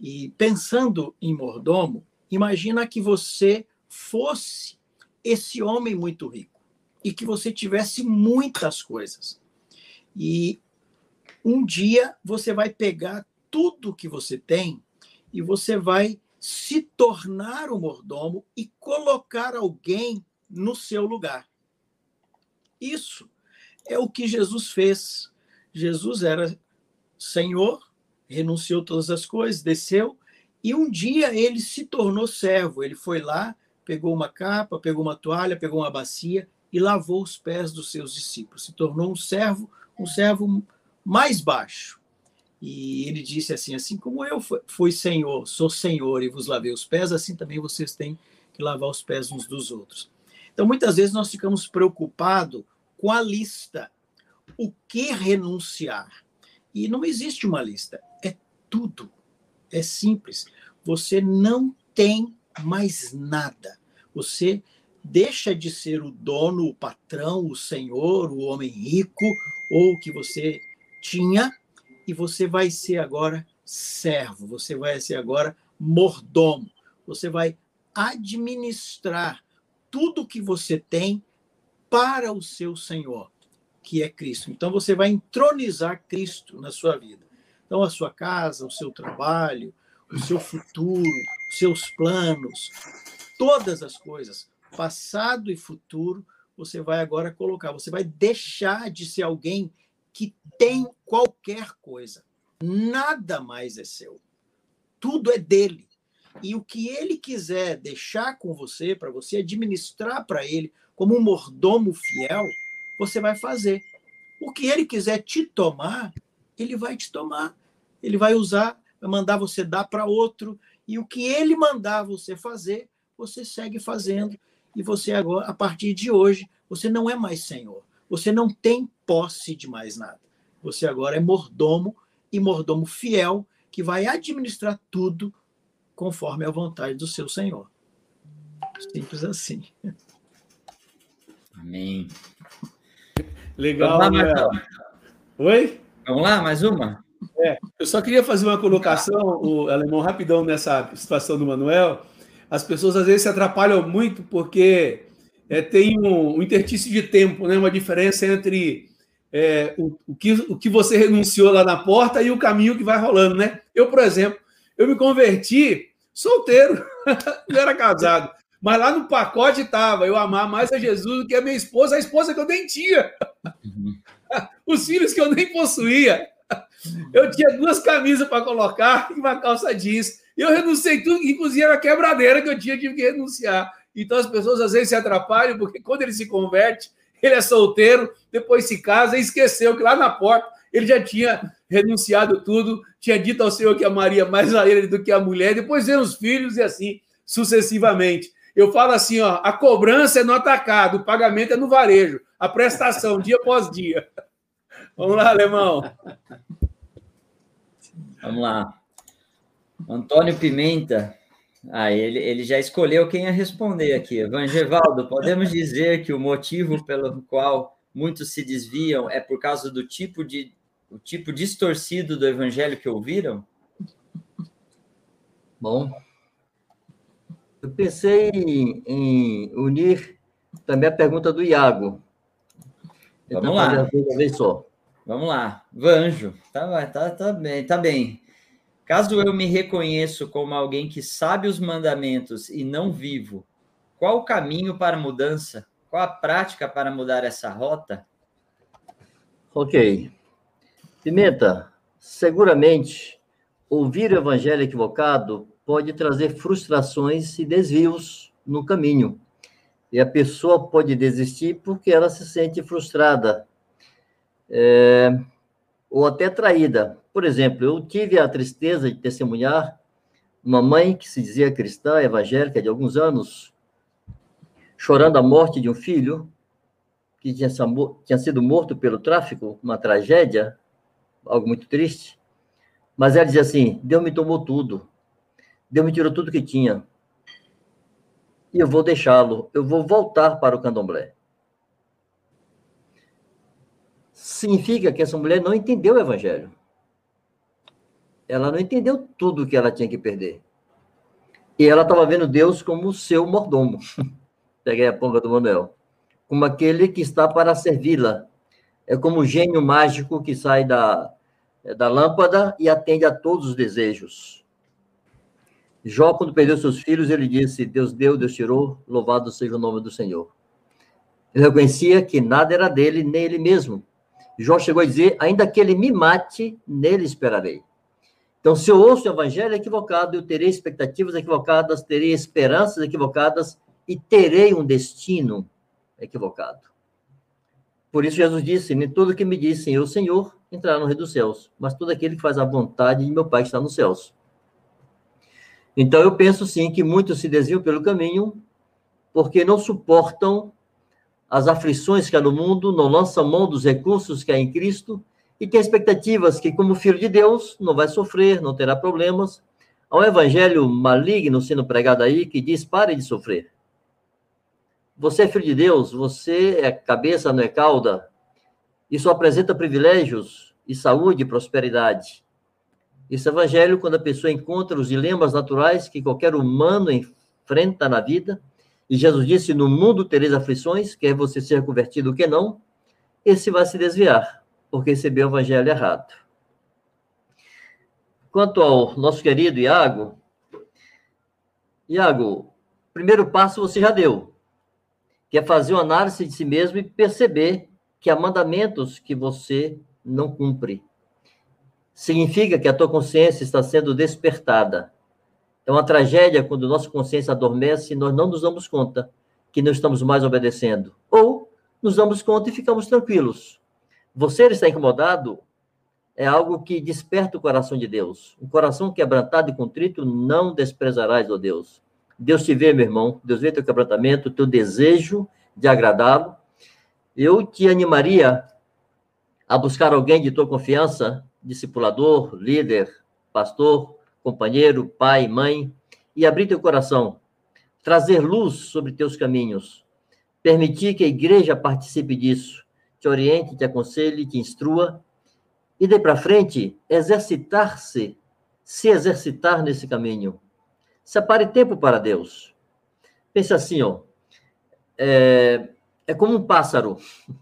E pensando em mordomo, imagina que você fosse esse homem muito rico e que você tivesse muitas coisas. E um dia você vai pegar tudo que você tem e você vai se tornar o mordomo e colocar alguém no seu lugar. Isso é o que Jesus fez. Jesus era Senhor, renunciou todas as coisas, desceu, e um dia ele se tornou servo. Ele foi lá, pegou uma capa, pegou uma toalha, pegou uma bacia e lavou os pés dos seus discípulos. Se tornou um servo, um servo mais baixo. E ele disse assim: Assim como eu fui senhor, sou senhor e vos lavei os pés, assim também vocês têm que lavar os pés uns dos outros. Então, muitas vezes nós ficamos preocupados com a lista. O que renunciar? E não existe uma lista, é tudo. É simples. Você não tem mais nada. Você deixa de ser o dono, o patrão, o senhor, o homem rico, ou o que você tinha, e você vai ser agora servo, você vai ser agora mordomo, você vai administrar tudo que você tem para o seu Senhor, que é Cristo. Então você vai entronizar Cristo na sua vida. Então a sua casa, o seu trabalho, o seu futuro, seus planos, todas as coisas, passado e futuro, você vai agora colocar, você vai deixar de ser alguém que tem qualquer coisa. Nada mais é seu. Tudo é dele. E o que ele quiser deixar com você, para você administrar para ele como um mordomo fiel, você vai fazer. O que ele quiser te tomar, ele vai te tomar. Ele vai usar, vai mandar você dar para outro. E o que ele mandar você fazer, você segue fazendo. E você agora, a partir de hoje, você não é mais senhor. Você não tem posse de mais nada. Você agora é mordomo e mordomo fiel que vai administrar tudo conforme a vontade do seu Senhor. Simples assim. Amém. Legal, Vamos lá, Oi? Vamos lá, mais uma? É, eu só queria fazer uma colocação, o alemão, rapidão nessa situação do Manuel. As pessoas às vezes se atrapalham muito porque é, tem um, um intertício de tempo, né? uma diferença entre é, o, o, que, o que você renunciou lá na porta e o caminho que vai rolando. Né? Eu, por exemplo, eu me converti solteiro, não era casado. Mas lá no pacote estava eu amar mais a Jesus do que a minha esposa, a esposa que eu nem tinha, os filhos que eu nem possuía. Eu tinha duas camisas para colocar e uma calça jeans. Eu renunciei tudo, inclusive a quebradeira que eu tinha, tive que renunciar. Então as pessoas às vezes se atrapalham, porque quando ele se converte, ele é solteiro, depois se casa e esqueceu que lá na porta ele já tinha renunciado tudo, tinha dito ao Senhor que amaria mais a ele do que a mulher, depois veio os filhos e assim sucessivamente. Eu falo assim, ó, a cobrança é no atacado, o pagamento é no varejo, a prestação dia após dia. Vamos lá, alemão. Vamos lá. Antônio Pimenta. Ah, ele, ele já escolheu quem ia responder aqui. Evangevaldo, podemos dizer que o motivo pelo qual muitos se desviam é por causa do tipo de o tipo distorcido do evangelho que ouviram? Bom, eu pensei em, em unir também a pergunta do Iago. Vamos lá. Uma vez só. Vamos lá. Vanjo. Tá, tá, tá bem, tá bem. Caso eu me reconheço como alguém que sabe os mandamentos e não vivo, qual o caminho para mudança? Qual a prática para mudar essa rota? Ok. Pimenta, seguramente ouvir o evangelho equivocado pode trazer frustrações e desvios no caminho. E a pessoa pode desistir porque ela se sente frustrada é, ou até traída. Por exemplo, eu tive a tristeza de testemunhar uma mãe que se dizia cristã, evangélica, de alguns anos, chorando a morte de um filho que tinha, sido morto pelo tráfico, uma tragédia, algo muito triste. Mas ela dizia assim: Deus me tomou tudo. Deus me tirou tudo que tinha. E eu vou deixá-lo. Eu vou voltar para o candomblé. Significa que essa mulher não entendeu o evangelho. Ela não entendeu tudo que ela tinha que perder. E ela estava vendo Deus como o seu mordomo. Peguei a ponga do Manuel. Como aquele que está para servi-la. É como o gênio mágico que sai da, da lâmpada e atende a todos os desejos. Jó, quando perdeu seus filhos, ele disse: Deus deu, Deus tirou, louvado seja o nome do Senhor. Ele reconhecia que nada era dele, nem ele mesmo. Jó chegou a dizer: ainda que ele me mate, nele esperarei. Então, se eu ouço o evangelho equivocado, eu terei expectativas equivocadas, terei esperanças equivocadas e terei um destino equivocado. Por isso, Jesus disse: Nem tudo que me diz Senhor, Senhor entrará no reino dos céus, mas todo aquele que faz a vontade de meu Pai que está nos céus. Então, eu penso sim que muitos se desviam pelo caminho porque não suportam as aflições que há no mundo, não lançam mão dos recursos que há em Cristo e têm expectativas que, como filho de Deus, não vai sofrer, não terá problemas. Há um evangelho maligno sendo pregado aí que diz: pare de sofrer. Você é filho de Deus, você é cabeça, não é cauda. Isso apresenta privilégios e saúde e prosperidade. Esse evangelho, quando a pessoa encontra os dilemas naturais que qualquer humano enfrenta na vida, e Jesus disse: No mundo tereis aflições, quer você ser convertido ou não, esse vai se desviar, porque recebeu o evangelho errado. Quanto ao nosso querido Iago, Iago, primeiro passo você já deu, que é fazer uma análise de si mesmo e perceber que há mandamentos que você não cumpre significa que a tua consciência está sendo despertada. É uma tragédia quando nossa consciência adormece e nós não nos damos conta que não estamos mais obedecendo. Ou nos damos conta e ficamos tranquilos. Você está incomodado é algo que desperta o coração de Deus. Um coração quebrantado e contrito não desprezarás, ó Deus. Deus te vê, meu irmão. Deus vê teu quebrantamento, teu desejo de agradá-lo. Eu te animaria a buscar alguém de tua confiança discipulador, líder, pastor, companheiro, pai, mãe, e abrir teu coração, trazer luz sobre teus caminhos, permitir que a igreja participe disso, te oriente, te aconselhe, te instrua, e daí para frente, exercitar-se, se exercitar nesse caminho. Separe tempo para Deus. Pense assim, ó, é, é como um pássaro.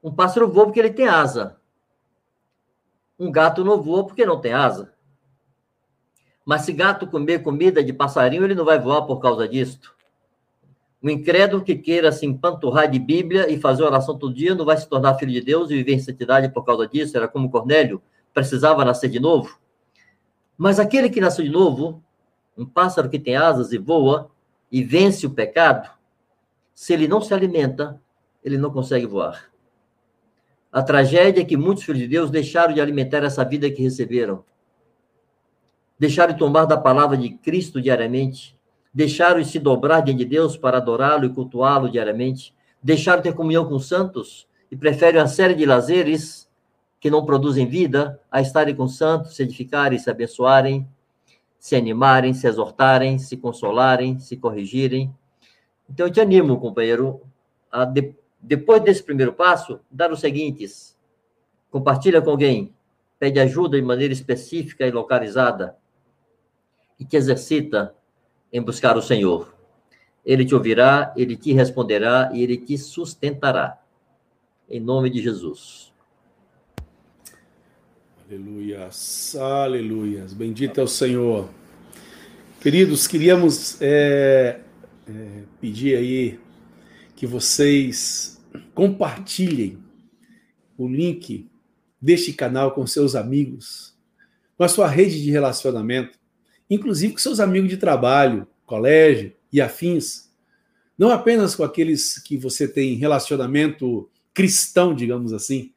Um pássaro voa porque ele tem asa. Um gato não voa porque não tem asa. Mas se gato comer comida de passarinho, ele não vai voar por causa disto. O incrédulo que queira se empanturrar de Bíblia e fazer oração todo dia não vai se tornar filho de Deus e viver em santidade por causa disso. Era como Cornélio, precisava nascer de novo. Mas aquele que nasceu de novo, um pássaro que tem asas e voa e vence o pecado, se ele não se alimenta, ele não consegue voar. A tragédia é que muitos filhos de Deus deixaram de alimentar essa vida que receberam. Deixaram de tomar da palavra de Cristo diariamente. Deixaram de se dobrar diante de Deus para adorá-lo e cultuá-lo diariamente. Deixaram de ter comunhão com os santos e preferem uma série de lazeres que não produzem vida a estarem com os santos, se edificarem, se abençoarem, se animarem, se exortarem, se consolarem, se corrigirem. Então eu te animo, companheiro, a de, depois desse primeiro passo, dar os seguintes: compartilha com alguém, pede ajuda de maneira específica e localizada e te exercita em buscar o Senhor. Ele te ouvirá, ele te responderá e ele te sustentará. Em nome de Jesus. Aleluias, aleluias. Bendito é o Senhor. Queridos, queríamos é, é, pedir aí que vocês compartilhem o link deste canal com seus amigos, com a sua rede de relacionamento, inclusive com seus amigos de trabalho, colégio e afins. Não apenas com aqueles que você tem relacionamento cristão, digamos assim,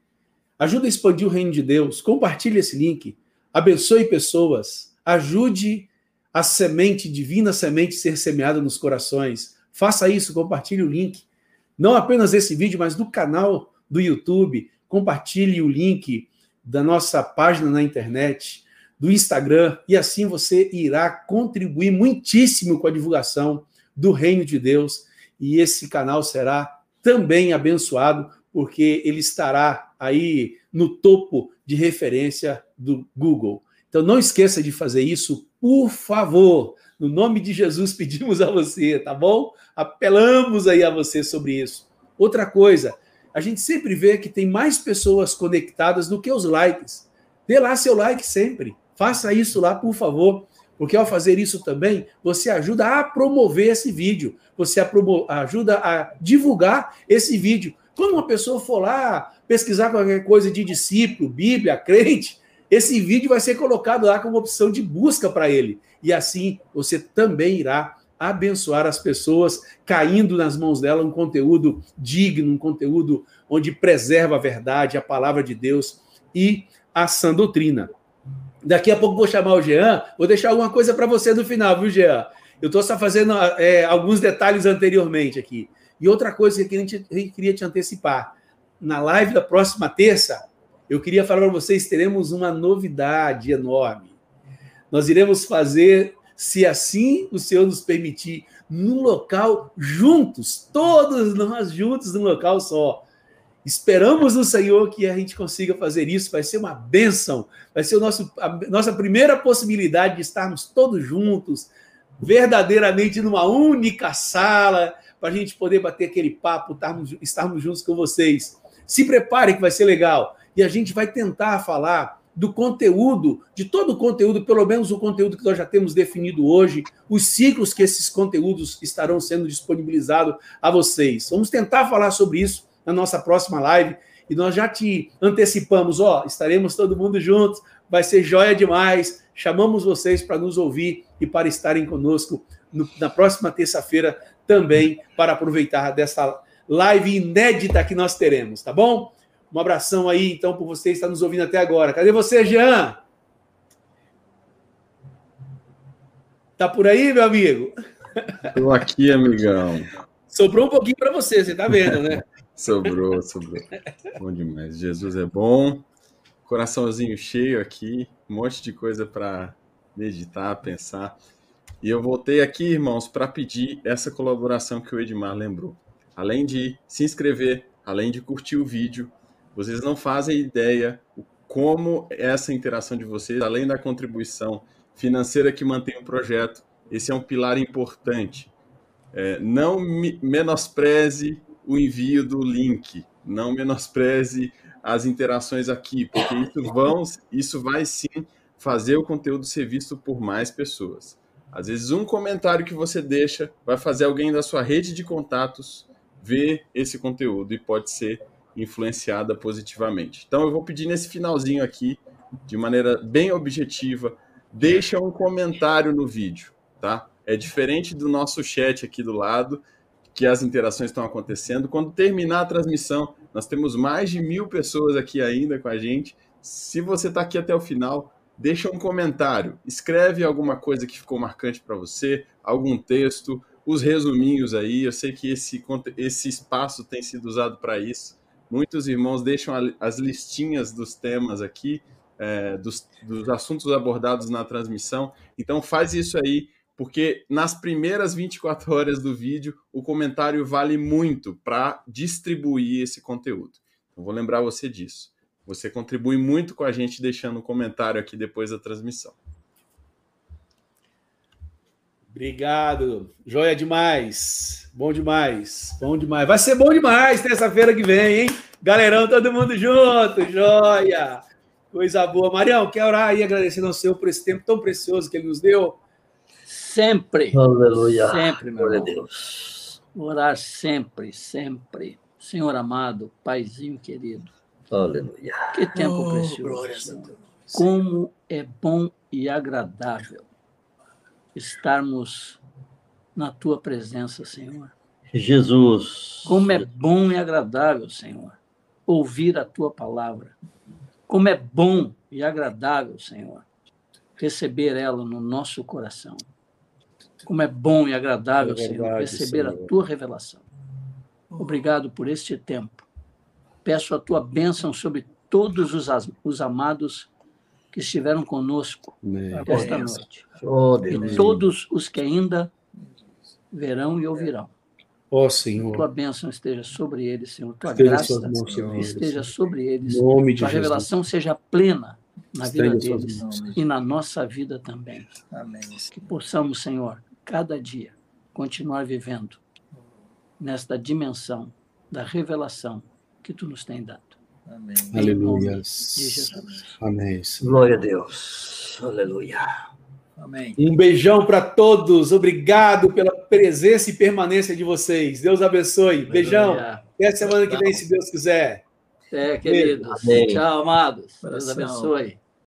Ajude a expandir o reino de Deus. Compartilhe esse link. Abençoe pessoas. Ajude a semente, divina semente, ser semeada nos corações. Faça isso, compartilhe o link. Não apenas desse vídeo, mas do canal do YouTube. Compartilhe o link da nossa página na internet, do Instagram, e assim você irá contribuir muitíssimo com a divulgação do reino de Deus. E esse canal será também abençoado porque ele estará aí no topo de referência do Google. Então não esqueça de fazer isso, por favor. No nome de Jesus pedimos a você, tá bom? Apelamos aí a você sobre isso. Outra coisa, a gente sempre vê que tem mais pessoas conectadas do que os likes. Dê lá seu like sempre. Faça isso lá, por favor, porque ao fazer isso também, você ajuda a promover esse vídeo, você ajuda a divulgar esse vídeo. Quando uma pessoa for lá pesquisar qualquer coisa de discípulo, Bíblia, crente, esse vídeo vai ser colocado lá como opção de busca para ele. E assim você também irá abençoar as pessoas, caindo nas mãos dela um conteúdo digno, um conteúdo onde preserva a verdade, a palavra de Deus e a sã doutrina. Daqui a pouco vou chamar o Jean, vou deixar alguma coisa para você no final, viu, Jean? Eu estou só fazendo é, alguns detalhes anteriormente aqui. E outra coisa que eu queria te antecipar. Na live da próxima terça, eu queria falar para vocês, teremos uma novidade enorme. Nós iremos fazer, se assim o Senhor nos permitir, num local juntos, todos nós juntos num local só. Esperamos no Senhor que a gente consiga fazer isso. Vai ser uma bênção. Vai ser o nosso, a nossa primeira possibilidade de estarmos todos juntos, verdadeiramente numa única sala, para a gente poder bater aquele papo, estarmos, estarmos juntos com vocês. Se prepare que vai ser legal. E a gente vai tentar falar do conteúdo, de todo o conteúdo, pelo menos o conteúdo que nós já temos definido hoje, os ciclos que esses conteúdos estarão sendo disponibilizados a vocês. Vamos tentar falar sobre isso na nossa próxima live. E nós já te antecipamos, ó, estaremos todo mundo juntos, vai ser joia demais. Chamamos vocês para nos ouvir e para estarem conosco no, na próxima terça-feira também para aproveitar dessa live inédita que nós teremos, tá bom? Um abração aí, então, por você estar nos ouvindo até agora. Cadê você, Jean? Tá por aí, meu amigo? Estou aqui, amigão. Sobrou um pouquinho para você, você tá vendo, né? sobrou, sobrou. Bom demais. Jesus é bom. Coraçãozinho cheio aqui, um monte de coisa para meditar, pensar. E eu voltei aqui, irmãos, para pedir essa colaboração que o Edmar lembrou. Além de se inscrever, além de curtir o vídeo, vocês não fazem ideia como essa interação de vocês, além da contribuição financeira que mantém o projeto, esse é um pilar importante. É, não menospreze o envio do link, não menospreze as interações aqui, porque isso, vão, isso vai sim fazer o conteúdo ser visto por mais pessoas. Às vezes, um comentário que você deixa vai fazer alguém da sua rede de contatos ver esse conteúdo e pode ser influenciada positivamente. Então, eu vou pedir nesse finalzinho aqui, de maneira bem objetiva, deixa um comentário no vídeo, tá? É diferente do nosso chat aqui do lado, que as interações estão acontecendo. Quando terminar a transmissão, nós temos mais de mil pessoas aqui ainda com a gente. Se você está aqui até o final, deixa um comentário, escreve alguma coisa que ficou marcante para você, algum texto, os resuminhos aí. Eu sei que esse, esse espaço tem sido usado para isso. Muitos irmãos deixam as listinhas dos temas aqui, é, dos, dos assuntos abordados na transmissão. Então faz isso aí, porque nas primeiras 24 horas do vídeo o comentário vale muito para distribuir esse conteúdo. Então, vou lembrar você disso. Você contribui muito com a gente deixando um comentário aqui depois da transmissão. Obrigado. Joia demais. Bom demais. Bom demais. Vai ser bom demais terça-feira que vem, hein? Galerão, todo mundo junto. Joia. Coisa boa. Marião, quer orar aí agradecendo ao Senhor por esse tempo tão precioso que ele nos deu? Sempre. Aleluia. Sempre, meu Glória Deus. Orar sempre, sempre. Senhor amado, Paizinho querido. Aleluia. Que tempo oh, precioso. Como é bom e agradável estarmos na tua presença, Senhor. Jesus. Como é bom e agradável, Senhor, ouvir a tua palavra. Como é bom e agradável, Senhor, receber ela no nosso coração. Como é bom e agradável, é verdade, Senhor, receber Senhor. a tua revelação. Obrigado por este tempo. Peço a tua bênção sobre todos os, os amados que estiveram conosco Amém. esta noite. Oh, e todos os que ainda verão e ouvirão. Ó oh, Senhor. Tua bênção esteja sobre eles, Senhor. Tua esteja graça Senhor, esteja sobre eles. Nome de Tua Jesus. revelação seja plena na esteja vida deles e na nossa vida também. Amém. Que possamos, Senhor, cada dia continuar vivendo nesta dimensão da revelação que tu nos tem dado. Amém. Aleluia. Amém. Glória a Deus. Aleluia. Amém. Um beijão para todos. Obrigado pela presença e permanência de vocês. Deus abençoe. Aleluia. Beijão. Até semana que vem, se Deus quiser. É, queridos. Amém. Tchau, amados. Deus abençoe.